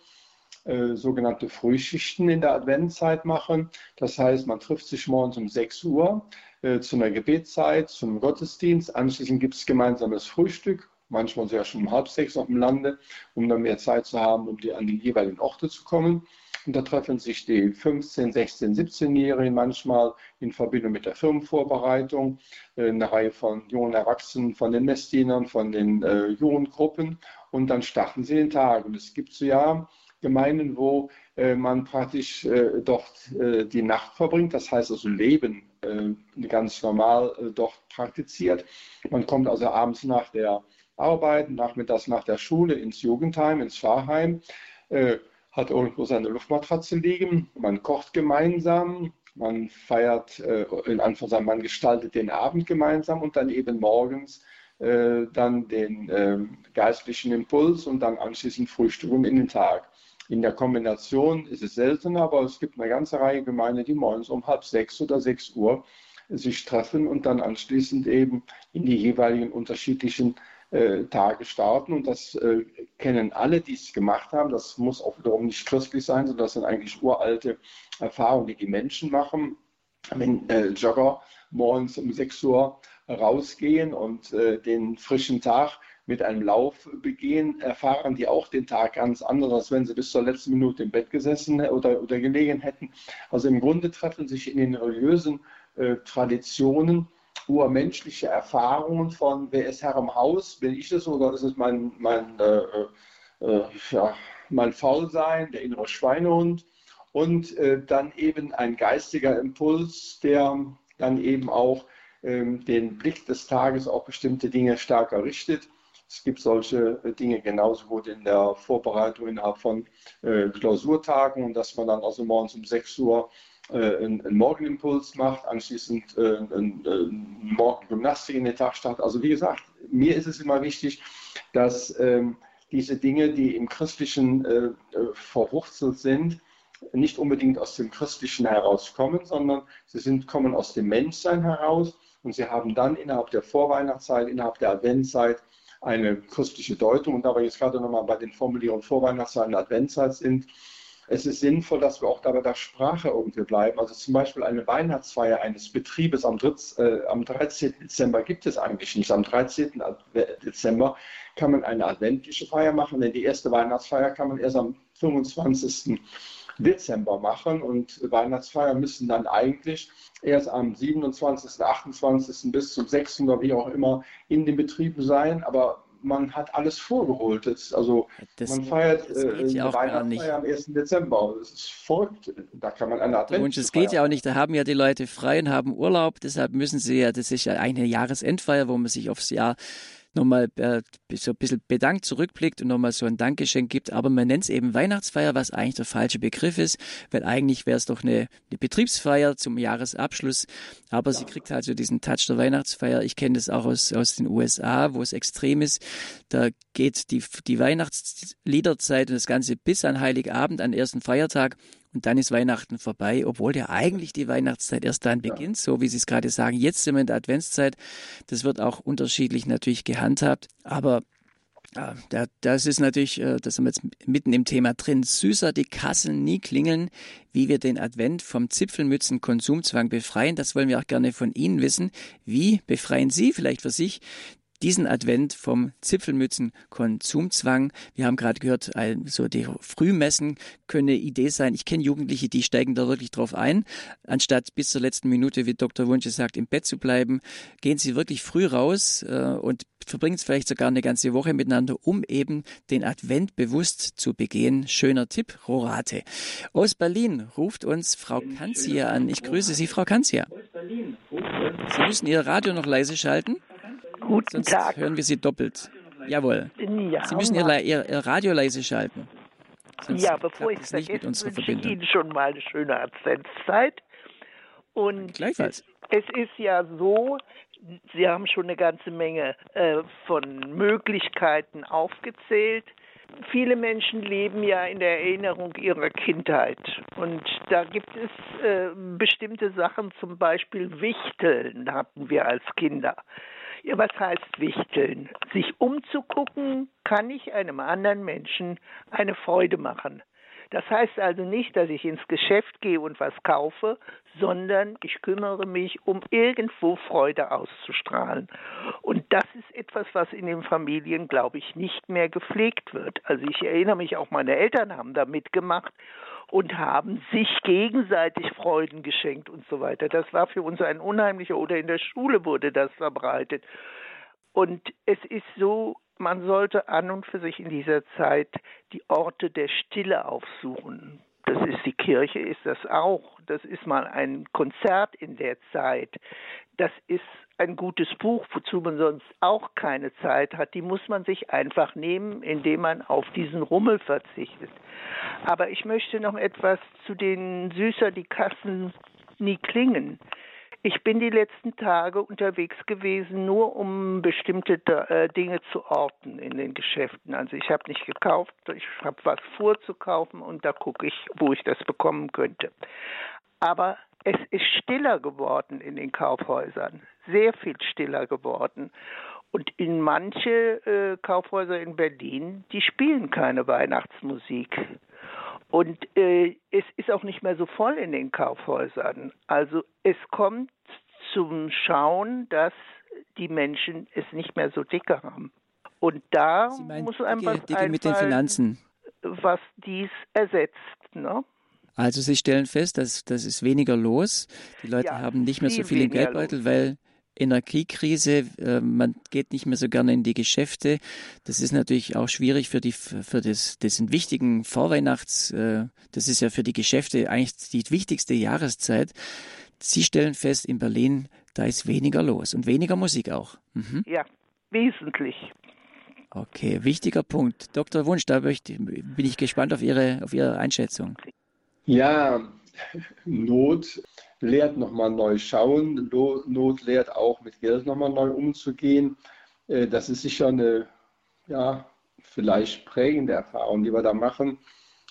äh, sogenannte Frühschichten in der Adventzeit machen. Das heißt, man trifft sich morgens um 6 Uhr äh, zu einer Gebetszeit, zum Gottesdienst. Anschließend gibt es gemeinsames Frühstück, manchmal sogar schon um halb sechs auf dem Lande, um dann mehr Zeit zu haben, um die, an die jeweiligen Orte zu kommen. Und da treffen sich die 15, 16, 17-Jährigen manchmal in Verbindung mit der Firmenvorbereitung, äh, eine Reihe von jungen Erwachsenen, von den Messdienern, von den äh, Jugendgruppen und dann starten sie den Tag. Und es gibt so ja Gemeinden, wo äh, man praktisch äh, dort äh, die Nacht verbringt, das heißt also Leben äh, ganz normal äh, dort praktiziert. Man kommt also abends nach der Arbeit, nachmittags nach der Schule ins Jugendheim, ins Pfarrheim, äh, hat irgendwo seine Luftmatratze liegen, man kocht gemeinsam, man feiert, in Anführungszeichen, man gestaltet den Abend gemeinsam und dann eben morgens dann den geistlichen Impuls und dann anschließend Frühstück in den Tag. In der Kombination ist es seltener, aber es gibt eine ganze Reihe Gemeinden, die morgens um halb sechs oder sechs Uhr sich treffen und dann anschließend eben in die jeweiligen unterschiedlichen äh, Tage starten. Und das äh, kennen alle, die es gemacht haben. Das muss auch wiederum nicht christlich sein, sondern das sind eigentlich uralte Erfahrungen, die die Menschen machen. Wenn äh, Jogger morgens um 6 Uhr rausgehen und äh, den frischen Tag mit einem Lauf begehen, erfahren die auch den Tag ganz anders, als wenn sie bis zur letzten Minute im Bett gesessen oder, oder gelegen hätten. Also im Grunde treffen sich in den religiösen äh, Traditionen urmenschliche Erfahrungen von, wer ist Herr im Haus, bin ich das oder ist es mein, mein, äh, äh, ja, mein Faulsein, der innere Schweinehund und äh, dann eben ein geistiger Impuls, der dann eben auch ähm, den Blick des Tages auf bestimmte Dinge stärker richtet. Es gibt solche äh, Dinge genauso gut in der Vorbereitung innerhalb von äh, Klausurtagen dass man dann also morgens um 6 Uhr äh, einen, einen, Morgenimpuls macht, anschließend äh, einen Morgengymnastik in den Tag startet. Also wie gesagt, mir ist es immer wichtig, dass ähm, diese Dinge, die im Christlichen äh, äh, verwurzelt sind, nicht unbedingt aus dem Christlichen herauskommen, sondern sie sind, kommen aus dem Menschsein heraus und sie haben dann innerhalb der Vorweihnachtszeit, innerhalb der Adventszeit eine christliche Deutung. Und da wir jetzt gerade nochmal bei den Formulierungen Vorweihnachtszeit und Adventszeit sind, es ist sinnvoll, dass wir auch da bei der Sprache irgendwie bleiben. Also zum Beispiel eine Weihnachtsfeier eines Betriebes am, 3, äh, am 13. Dezember gibt es eigentlich nicht. Am 13. Dezember kann man eine adventliche Feier machen, denn die erste Weihnachtsfeier kann man erst am 25. Dezember machen und Weihnachtsfeier müssen dann eigentlich erst am 27., 28. bis zum 6. oder wie auch immer in den Betrieben sein. Aber man hat alles vorgeholt. Das, also das, man feiert äh, ja Weihnachtsfeier am 1. Dezember. Das ist verrückt. Da kann man eine Advent Wunsch, es geht ja auch nicht. Da haben ja die Leute frei und haben Urlaub. Deshalb müssen sie ja, das ist ja eine Jahresendfeier, wo man sich aufs Jahr nochmal äh, so ein bisschen bedankt zurückblickt und nochmal so ein Dankgeschenk gibt. Aber man nennt es eben Weihnachtsfeier, was eigentlich der falsche Begriff ist, weil eigentlich wäre es doch eine, eine, Betriebsfeier zum Jahresabschluss. Aber ja. sie kriegt halt so diesen Touch der Weihnachtsfeier. Ich kenne das auch aus, aus den USA, wo es extrem ist. Da geht die, die Weihnachtsliederzeit und das Ganze bis an Heiligabend, an ersten Feiertag und dann ist Weihnachten vorbei, obwohl ja eigentlich die Weihnachtszeit erst dann beginnt, so wie Sie es gerade sagen. Jetzt sind wir in der Adventszeit. Das wird auch unterschiedlich natürlich gehandhabt, aber ja, das ist natürlich, äh, da sind wir jetzt mitten im Thema drin. Süßer die Kassen nie klingeln, wie wir den Advent vom Zipfelmützen-Konsumzwang befreien. Das wollen wir auch gerne von Ihnen wissen. Wie befreien Sie vielleicht für sich diesen Advent vom Zipfelmützen-Konsumzwang. Wir haben gerade gehört, also die Frühmessen können eine Idee sein. Ich kenne Jugendliche, die steigen da wirklich drauf ein. Anstatt bis zur letzten Minute, wie Dr. Wunsch sagt, im Bett zu bleiben, gehen sie wirklich früh raus äh, und verbringen es vielleicht sogar eine ganze Woche miteinander, um eben den Advent bewusst zu begehen. Schöner Tipp, Rorate. Aus Berlin ruft uns Frau Kanzia an. Ich grüße Sie, Frau Kanzia. Sie müssen Ihr Radio noch leise schalten. Guten Sonst Tag. hören wir Sie doppelt. Jawohl. Ja, Sie müssen Ihr, Ihr, Ihr Radio leise schalten. Sonst ja, bevor ich es vergesse, wünsche ich Ihnen schon mal eine schöne Adventszeit. Und Gleichfalls. Es, es ist ja so, Sie haben schon eine ganze Menge äh, von Möglichkeiten aufgezählt. Viele Menschen leben ja in der Erinnerung ihrer Kindheit. Und da gibt es äh, bestimmte Sachen, zum Beispiel Wichteln hatten wir als Kinder. Ja, was heißt wichteln? Sich umzugucken, kann ich einem anderen Menschen eine Freude machen. Das heißt also nicht, dass ich ins Geschäft gehe und was kaufe, sondern ich kümmere mich, um irgendwo Freude auszustrahlen. Und das ist etwas, was in den Familien, glaube ich, nicht mehr gepflegt wird. Also ich erinnere mich auch, meine Eltern haben da mitgemacht und haben sich gegenseitig Freuden geschenkt und so weiter. Das war für uns ein unheimlicher, oder in der Schule wurde das verbreitet. Und es ist so, man sollte an und für sich in dieser Zeit die Orte der Stille aufsuchen. Das ist die Kirche, ist das auch. Das ist mal ein Konzert in der Zeit. Das ist ein gutes Buch, wozu man sonst auch keine Zeit hat. Die muss man sich einfach nehmen, indem man auf diesen Rummel verzichtet. Aber ich möchte noch etwas zu den Süßer, die Kassen nie klingen. Ich bin die letzten Tage unterwegs gewesen, nur um bestimmte äh, Dinge zu orten in den Geschäften. Also ich habe nicht gekauft, ich habe was vorzukaufen und da gucke ich, wo ich das bekommen könnte. Aber es ist stiller geworden in den Kaufhäusern, sehr viel stiller geworden. Und in manche äh, Kaufhäuser in Berlin, die spielen keine Weihnachtsmusik. Und äh, es ist auch nicht mehr so voll in den Kaufhäusern. Also es kommt zum Schauen, dass die Menschen es nicht mehr so dicke haben. Und da muss einfach dicke, dicke mit den Finanzen. was dies ersetzt. Ne? Also Sie stellen fest, dass das ist weniger los. Die Leute ja, haben nicht mehr so viel im Geldbeutel, los. weil Energiekrise, äh, man geht nicht mehr so gerne in die Geschäfte. Das ist natürlich auch schwierig für die für das diesen wichtigen Vorweihnachts. Äh, das ist ja für die Geschäfte eigentlich die wichtigste Jahreszeit. Sie stellen fest, in Berlin da ist weniger los und weniger Musik auch. Mhm. Ja, wesentlich. Okay, wichtiger Punkt. Dr. Wunsch, da möchte, bin ich gespannt auf Ihre, auf Ihre Einschätzung. Ja, Not lehrt nochmal neu schauen, Not lehrt auch mit Geld nochmal neu umzugehen. Äh, das ist sicher eine, ja, vielleicht prägende Erfahrung, die wir da machen.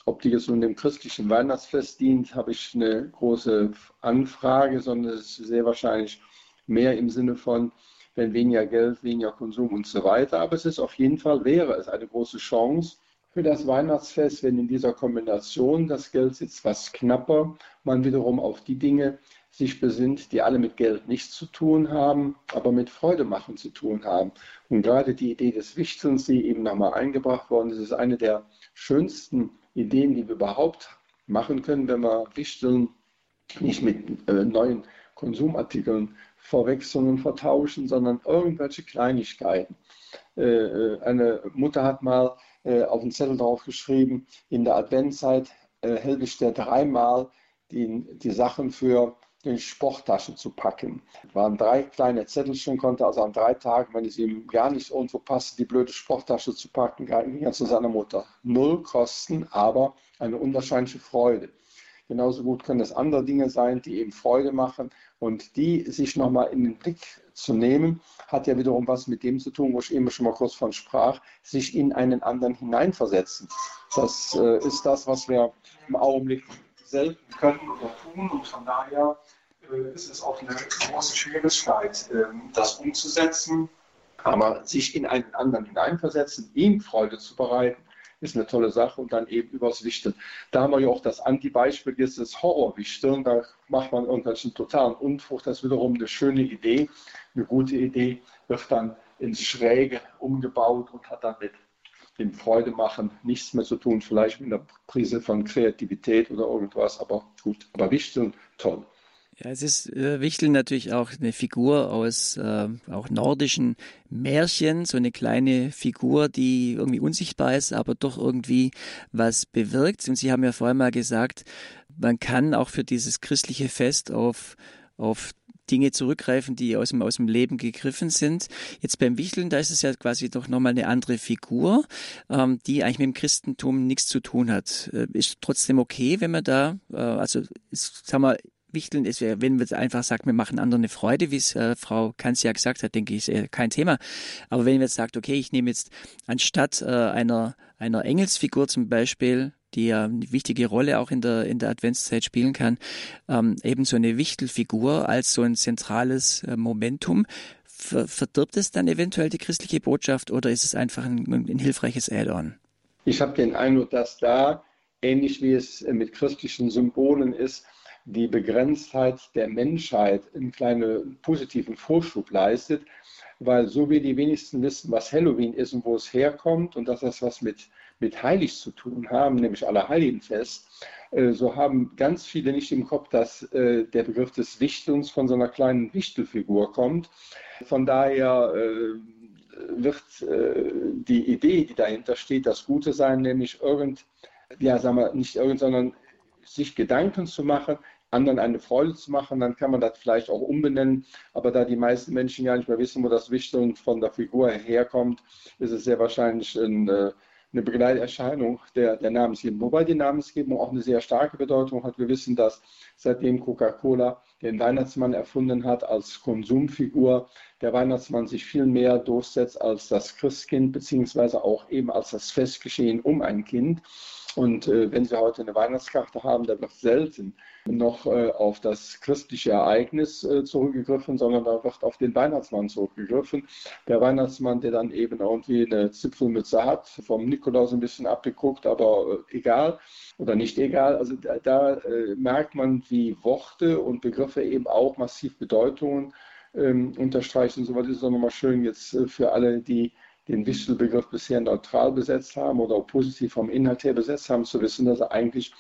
Ob die jetzt nun dem christlichen Weihnachtsfest dient, habe ich eine große Anfrage, sondern es ist sehr wahrscheinlich mehr im Sinne von, wenn weniger Geld, weniger Konsum und so weiter. Aber es ist auf jeden Fall, wäre es eine große Chance für das Weihnachtsfest, wenn in dieser Kombination das Geld sitzt, was knapper, man wiederum auf die Dinge sich besinnt, die alle mit Geld nichts zu tun haben, aber mit Freude machen zu tun haben. Und gerade die Idee des Wichtelns, die eben nochmal eingebracht worden ist, ist eine der schönsten Ideen, die wir überhaupt machen können, wenn wir Wichteln nicht mit äh, neuen Konsumartikeln verwechseln und vertauschen, sondern irgendwelche Kleinigkeiten. Äh, äh eine Mutter hat mal äh, auf den Zettel drauf geschrieben, in der Adventzeit äh, der dreimal die, die Sachen für in Sporttasche zu packen. Waren drei kleine Zettelchen, konnte also an drei Tagen, wenn es ihm gar nicht irgendwo passte, die blöde Sporttasche zu packen, ging er zu seiner Mutter. Null Kosten, aber eine unwahrscheinliche Freude. Genauso gut können es andere Dinge sein, die eben Freude machen und die sich nochmal in den Blick zu nehmen, hat ja wiederum was mit dem zu tun, wo ich eben schon mal kurz von sprach, sich in einen anderen hineinversetzen. Das äh, ist das, was wir im Augenblick selten können oder tun und von daher äh, ist es auch eine große Schwierigkeit, äh, das umzusetzen. Aber sich in einen anderen hineinversetzen, ihm Freude zu bereiten, ist eine tolle Sache und dann eben übers Wichteln. Da haben wir ja auch das Anti-Beispiel, jetzt das Horrorwichteln, da macht man irgendwelchen totalen Unfug, das ist wiederum eine schöne Idee, eine gute Idee, wird dann ins Schräge umgebaut und hat dann mit dem Freude machen nichts mehr zu tun, vielleicht mit einer Prise von Kreativität oder irgendwas, aber gut, aber Wichteln, toll. Ja, es ist äh, Wichtel natürlich auch eine Figur aus äh, auch nordischen Märchen, so eine kleine Figur, die irgendwie unsichtbar ist, aber doch irgendwie was bewirkt. Und Sie haben ja vorhin mal gesagt, man kann auch für dieses christliche Fest auf auf Dinge zurückgreifen, die aus dem, aus dem Leben gegriffen sind. Jetzt beim Wichteln, da ist es ja quasi doch nochmal eine andere Figur, ähm, die eigentlich mit dem Christentum nichts zu tun hat. Äh, ist trotzdem okay, wenn man da, äh, also ist, sagen wir, Wichteln ist, wenn man einfach sagt, wir machen anderen eine Freude, wie es äh, Frau Kanz ja gesagt hat, denke ich, ist äh, kein Thema. Aber wenn man jetzt sagt, okay, ich nehme jetzt anstatt äh, einer, einer Engelsfigur zum Beispiel, die ja eine wichtige Rolle auch in der, in der Adventszeit spielen kann, ähm, eben so eine Wichtelfigur als so ein zentrales äh, Momentum. Ver verdirbt es dann eventuell die christliche Botschaft oder ist es einfach ein, ein hilfreiches Add-on? Ich habe den Eindruck, dass da, ähnlich wie es mit christlichen Symbolen ist, die Begrenztheit der Menschheit einen kleinen positiven Vorschub leistet, weil so wie die wenigsten wissen, was Halloween ist und wo es herkommt und dass das was mit, mit Heilig zu tun haben, nämlich Allerheiligenfest, äh, so haben ganz viele nicht im Kopf, dass äh, der Begriff des Wichtelns von so einer kleinen Wichtelfigur kommt. Von daher äh, wird die Idee, die dahinter steht, das Gute sein, nämlich irgend, ja, sagen wir, nicht irgend, sondern sich Gedanken zu machen, anderen eine Freude zu machen, dann kann man das vielleicht auch umbenennen. Aber da die meisten Menschen ja nicht mehr wissen, wo das Wichteln von der Figur herkommt, ist es sehr wahrscheinlich ein, äh, eine Begleiterscheinung der, der Namensgebung. Wobei die Namensgebung auch eine sehr starke Bedeutung hat. Wir wissen, dass seitdem Coca-Cola den Weihnachtsmann erfunden hat als Konsumfigur, der Weihnachtsmann sich viel mehr durchsetzt als das Christkind, beziehungsweise auch eben als das Festgeschehen um ein Kind. Und äh, wenn Sie heute eine Weihnachtskarte haben, da wird selten noch äh, auf das christliche Ereignis äh, zurückgegriffen, sondern da wird auf den Weihnachtsmann zurückgegriffen. Der Weihnachtsmann, der dann eben irgendwie eine Zipfelmütze hat, vom Nikolaus ein bisschen abgeguckt, aber äh, egal oder nicht egal. Also da, da äh, merkt man, wie Worte und Begriffe eben auch massiv Bedeutungen ähm, unterstreichen. So was ist auch nochmal schön jetzt äh, für alle, die den Wichtelbegriff bisher neutral besetzt haben oder auch positiv vom Inhalt her besetzt haben, zu wissen, dass er eigentlich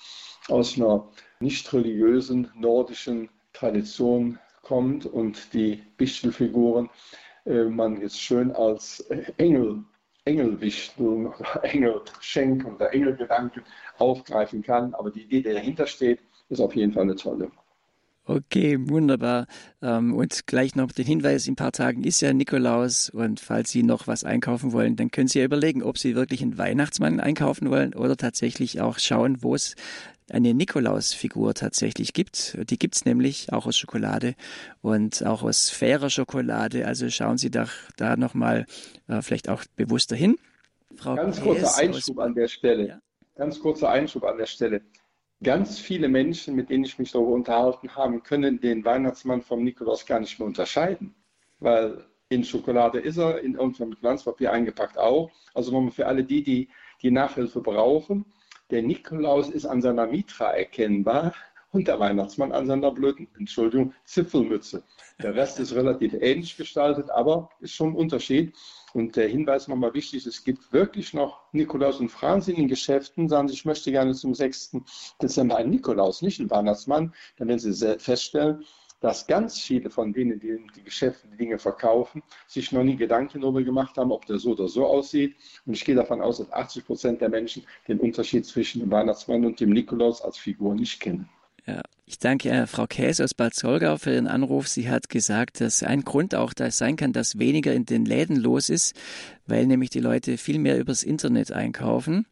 aus einer nicht religiösen nordischen Tradition kommt und die Wichtelfiguren äh, man jetzt schön als Engel, Engelwichteln oder Engelschenk oder Engelgedanken aufgreifen kann. Aber die Idee, die dahinter steht, ist auf jeden Fall eine tolle. Okay, wunderbar. Ähm, und gleich noch den Hinweis, in ein paar Tagen ist ja Nikolaus und falls Sie noch was einkaufen wollen, dann können Sie ja überlegen, ob Sie wirklich einen Weihnachtsmann einkaufen wollen oder tatsächlich auch schauen, wo es eine Nikolausfigur tatsächlich gibt. Die gibt's nämlich auch aus Schokolade und auch aus fairer Schokolade. Also schauen Sie doch da nochmal äh, vielleicht auch bewusster hin. Frau Ganz kurzer Einschub an der Stelle. Ja? Ganz kurzer Einschub an der Stelle. Ganz viele Menschen, mit denen ich mich darüber unterhalten habe, können den Weihnachtsmann vom Nikolaus gar nicht mehr unterscheiden, weil in Schokolade ist er, in irgendeinem Glanzpapier eingepackt auch. Also für alle die, die die Nachhilfe brauchen. Der Nikolaus ist an seiner Mitra erkennbar und der Weihnachtsmann an seiner blöden, Entschuldigung, Zipfelmütze. Der Rest ist relativ ähnlich gestaltet, aber ist schon ein Unterschied. Und der Hinweis nochmal wichtig, es gibt wirklich noch Nikolaus und Franz in den Geschäften, sagen sie, ich möchte gerne zum 6. Dezember einen Nikolaus, nicht einen Weihnachtsmann. Dann werden sie feststellen, dass ganz viele von denen, die die Geschäfte die Dinge verkaufen, sich noch nie Gedanken darüber gemacht haben, ob der so oder so aussieht. Und ich gehe davon aus, dass 80 Prozent der Menschen den Unterschied zwischen dem Weihnachtsmann und dem Nikolaus als Figur nicht kennen. Ja, ich danke äh, Frau Käse aus Bad Solgau für Ihren Anruf. Sie hat gesagt, dass ein Grund auch da sein kann, dass weniger in den Läden los ist, weil nämlich die Leute viel mehr übers Internet einkaufen.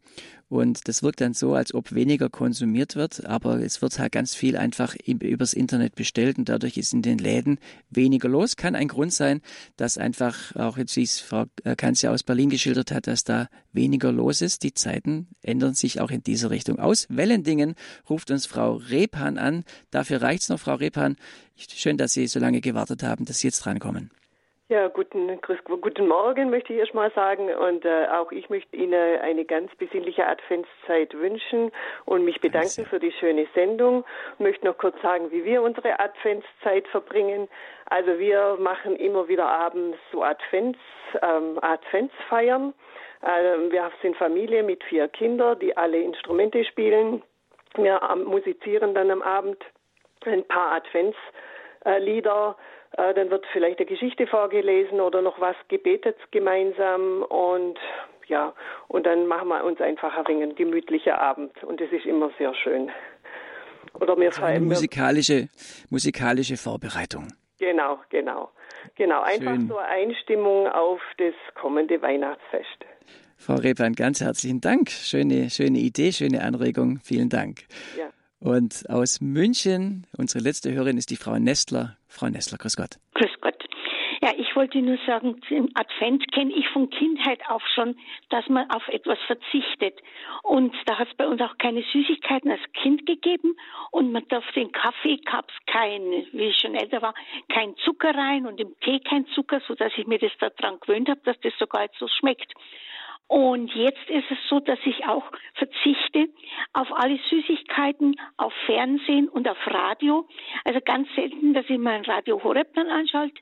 Und das wirkt dann so, als ob weniger konsumiert wird, aber es wird halt ganz viel einfach übers Internet bestellt und dadurch ist in den Läden weniger los. Kann ein Grund sein, dass einfach auch jetzt, wie es Frau äh, Kanz ja aus Berlin geschildert hat, dass da weniger los ist. Die Zeiten ändern sich auch in diese Richtung aus. Wellendingen ruft uns Frau Repan an. Dafür reicht's noch, Frau Repan. Schön, dass Sie so lange gewartet haben, dass Sie jetzt drankommen. Ja, guten, guten Morgen möchte ich erstmal sagen und äh, auch ich möchte Ihnen eine ganz besinnliche Adventszeit wünschen und mich bedanken für die schöne Sendung. Ich möchte noch kurz sagen, wie wir unsere Adventszeit verbringen. Also wir machen immer wieder abends so Advents, ähm, Adventsfeiern. Äh, wir sind Familie mit vier Kindern, die alle Instrumente spielen. Wir musizieren dann am Abend ein paar Adventslieder. Äh, äh, dann wird vielleicht eine Geschichte vorgelesen oder noch was gebetet gemeinsam und ja, und dann machen wir uns einfach ein wenig einen gemütlichen Abend und das ist immer sehr schön. Oder wir also eine musikalische, musikalische Vorbereitung. Genau, genau. Genau, einfach Schön. so Einstimmung auf das kommende Weihnachtsfest. Frau Repan, ganz herzlichen Dank. Schöne, schöne Idee, schöne Anregung. Vielen Dank. Ja. Und aus München, unsere letzte Hörerin ist die Frau Nestler. Frau Nestler, grüß Gott. Grüß Gott. Ja, ich wollte nur sagen, im Advent kenne ich von Kindheit auch schon, dass man auf etwas verzichtet. Und da hat es bei uns auch keine Süßigkeiten als Kind gegeben. Und man darf den Kaffee gab es kein, wie ich schon älter war, kein Zucker rein und im Tee kein Zucker, so dass ich mir das daran gewöhnt habe, dass das sogar jetzt so schmeckt. Und jetzt ist es so, dass ich auch verzichte auf alle Süßigkeiten, auf Fernsehen und auf Radio. Also ganz selten, dass ich mein Radio Horeb dann anschalte.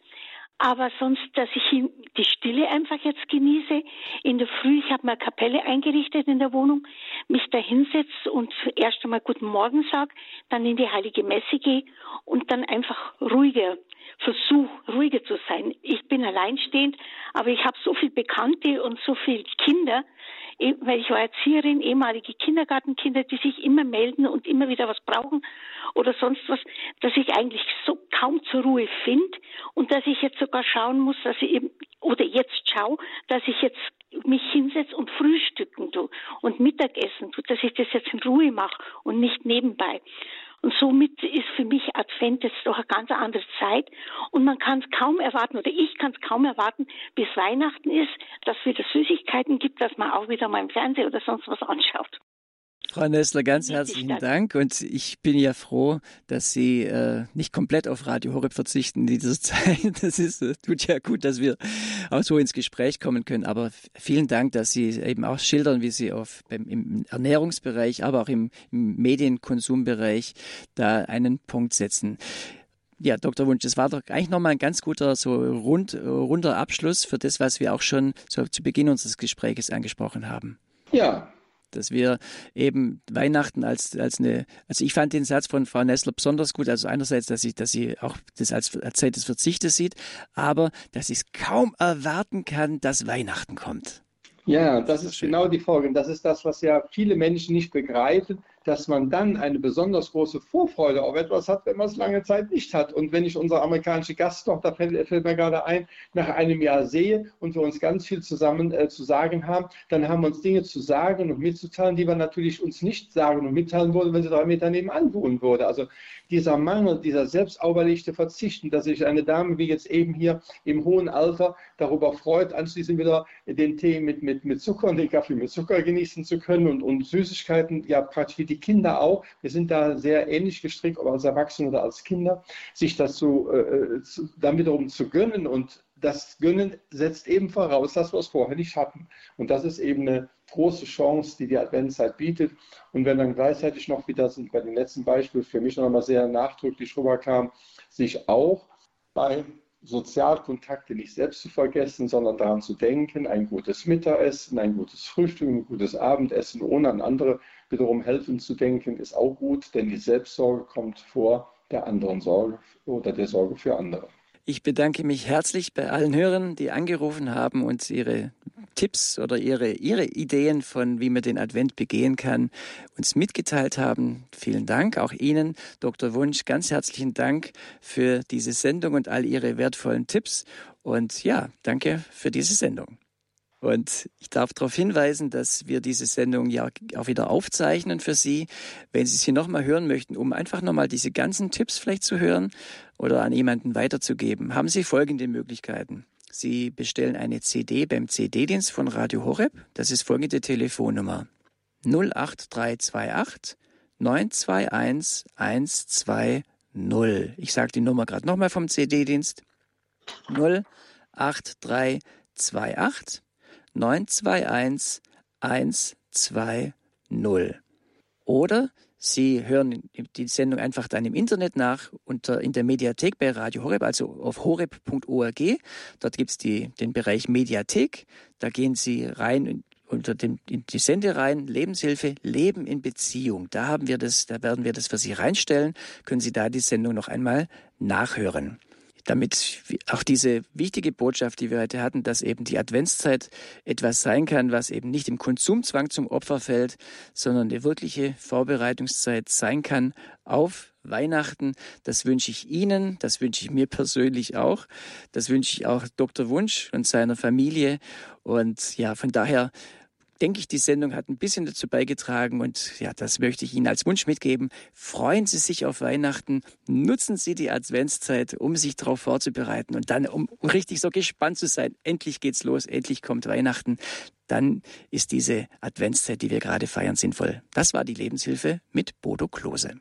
Aber sonst, dass ich die Stille einfach jetzt genieße. In der Früh, ich habe mal Kapelle eingerichtet in der Wohnung, mich da hinsetze und erst einmal Guten Morgen sag, dann in die Heilige Messe gehe und dann einfach ruhiger versuche, ruhiger zu sein. Ich bin alleinstehend, aber ich habe so viele Bekannte und so viele Kinder, weil ich war Erzieherin, ehemalige Kindergartenkinder, die sich immer melden und immer wieder was brauchen oder sonst was, dass ich eigentlich so kaum zur Ruhe finde und dass ich jetzt sogar schauen muss, dass ich eben, oder jetzt schaue, dass ich jetzt mich hinsetze und frühstücken tue und Mittagessen tue, dass ich das jetzt in Ruhe mache und nicht nebenbei. Und somit ist für mich Advent jetzt doch eine ganz andere Zeit. Und man kann es kaum erwarten, oder ich kann es kaum erwarten, bis Weihnachten ist, dass es wieder Süßigkeiten gibt, dass man auch wieder mal im Fernsehen oder sonst was anschaut. Frau Nessler, ganz herzlichen Dank und ich bin ja froh, dass Sie äh, nicht komplett auf Radio Horeb verzichten in dieser Zeit. Das ist, das tut ja gut, dass wir auch so ins Gespräch kommen können. Aber vielen Dank, dass Sie eben auch schildern, wie Sie auf, beim, im Ernährungsbereich, aber auch im, im Medienkonsumbereich da einen Punkt setzen. Ja, Dr. Wunsch, das war doch eigentlich nochmal ein ganz guter, so rund, runder Abschluss für das, was wir auch schon so zu Beginn unseres Gesprächs angesprochen haben. Ja, dass wir eben Weihnachten als, als eine, also ich fand den Satz von Frau Nessler besonders gut, also einerseits, dass sie, dass sie auch das als, als Zeit des Verzichtes sieht, aber dass sie es kaum erwarten kann, dass Weihnachten kommt. Ja, das, das ist, ist genau die Folge. Das ist das, was ja viele Menschen nicht begreifen, dass man dann eine besonders große Vorfreude auf etwas hat, wenn man es lange Zeit nicht hat. Und wenn ich unsere amerikanische Gasttochter, fällt, fällt mir gerade ein, nach einem Jahr sehe und wir uns ganz viel zusammen äh, zu sagen haben, dann haben wir uns Dinge zu sagen und mitzuteilen, die wir natürlich uns nicht sagen und mitteilen würden, wenn sie drei Meter nebenan wohnen würde. Also dieser Mangel, dieser selbstauferlegte Verzichten, dass sich eine Dame wie jetzt eben hier im hohen Alter darüber freut, anschließend wieder den Tee mit, mit, mit Zucker und den Kaffee mit Zucker genießen zu können und, und Süßigkeiten, ja praktisch wie die Kinder auch, wir sind da sehr ähnlich gestrickt, ob als Erwachsene oder als Kinder, sich das so, äh, zu, dann wiederum zu gönnen und das Gönnen setzt eben voraus, dass wir es vorher nicht hatten. Und das ist eben eine große Chance, die die Adventszeit bietet. Und wenn dann gleichzeitig noch, wie das bei den letzten Beispielen für mich noch einmal sehr nachdrücklich rüberkam, sich auch bei Sozialkontakte nicht selbst zu vergessen, sondern daran zu denken, ein gutes Mittagessen, ein gutes Frühstück, ein gutes Abendessen, ohne an andere wiederum helfen zu denken, ist auch gut, denn die Selbstsorge kommt vor der anderen Sorge oder der Sorge für andere. Ich bedanke mich herzlich bei allen Hörern, die angerufen haben und ihre Tipps oder ihre, ihre Ideen von, wie man den Advent begehen kann, uns mitgeteilt haben. Vielen Dank. Auch Ihnen, Dr. Wunsch, ganz herzlichen Dank für diese Sendung und all Ihre wertvollen Tipps. Und ja, danke für diese Sendung. Und ich darf darauf hinweisen, dass wir diese Sendung ja auch wieder aufzeichnen für Sie. Wenn Sie sie nochmal hören möchten, um einfach nochmal diese ganzen Tipps vielleicht zu hören oder an jemanden weiterzugeben, haben Sie folgende Möglichkeiten. Sie bestellen eine CD beim CD-Dienst von Radio Horeb. Das ist folgende Telefonnummer 08328 921 120. Ich sage die Nummer gerade nochmal vom CD-Dienst 08328 921 120. Oder Sie hören die Sendung einfach dann im Internet nach unter in der Mediathek bei Radio Horeb, also auf horeb.org. Dort gibt es den Bereich Mediathek. Da gehen Sie rein unter dem, in die Sendereien Lebenshilfe, Leben in Beziehung. Da haben wir das, da werden wir das für Sie reinstellen. Können Sie da die Sendung noch einmal nachhören damit auch diese wichtige Botschaft, die wir heute hatten, dass eben die Adventszeit etwas sein kann, was eben nicht im Konsumzwang zum Opfer fällt, sondern eine wirkliche Vorbereitungszeit sein kann auf Weihnachten. Das wünsche ich Ihnen, das wünsche ich mir persönlich auch, das wünsche ich auch Dr. Wunsch und seiner Familie. Und ja, von daher denke ich, die Sendung hat ein bisschen dazu beigetragen und ja, das möchte ich Ihnen als Wunsch mitgeben. Freuen Sie sich auf Weihnachten, nutzen Sie die Adventszeit, um sich darauf vorzubereiten und dann, um richtig so gespannt zu sein. Endlich geht's los, endlich kommt Weihnachten. Dann ist diese Adventszeit, die wir gerade feiern, sinnvoll. Das war die Lebenshilfe mit Bodo Klose.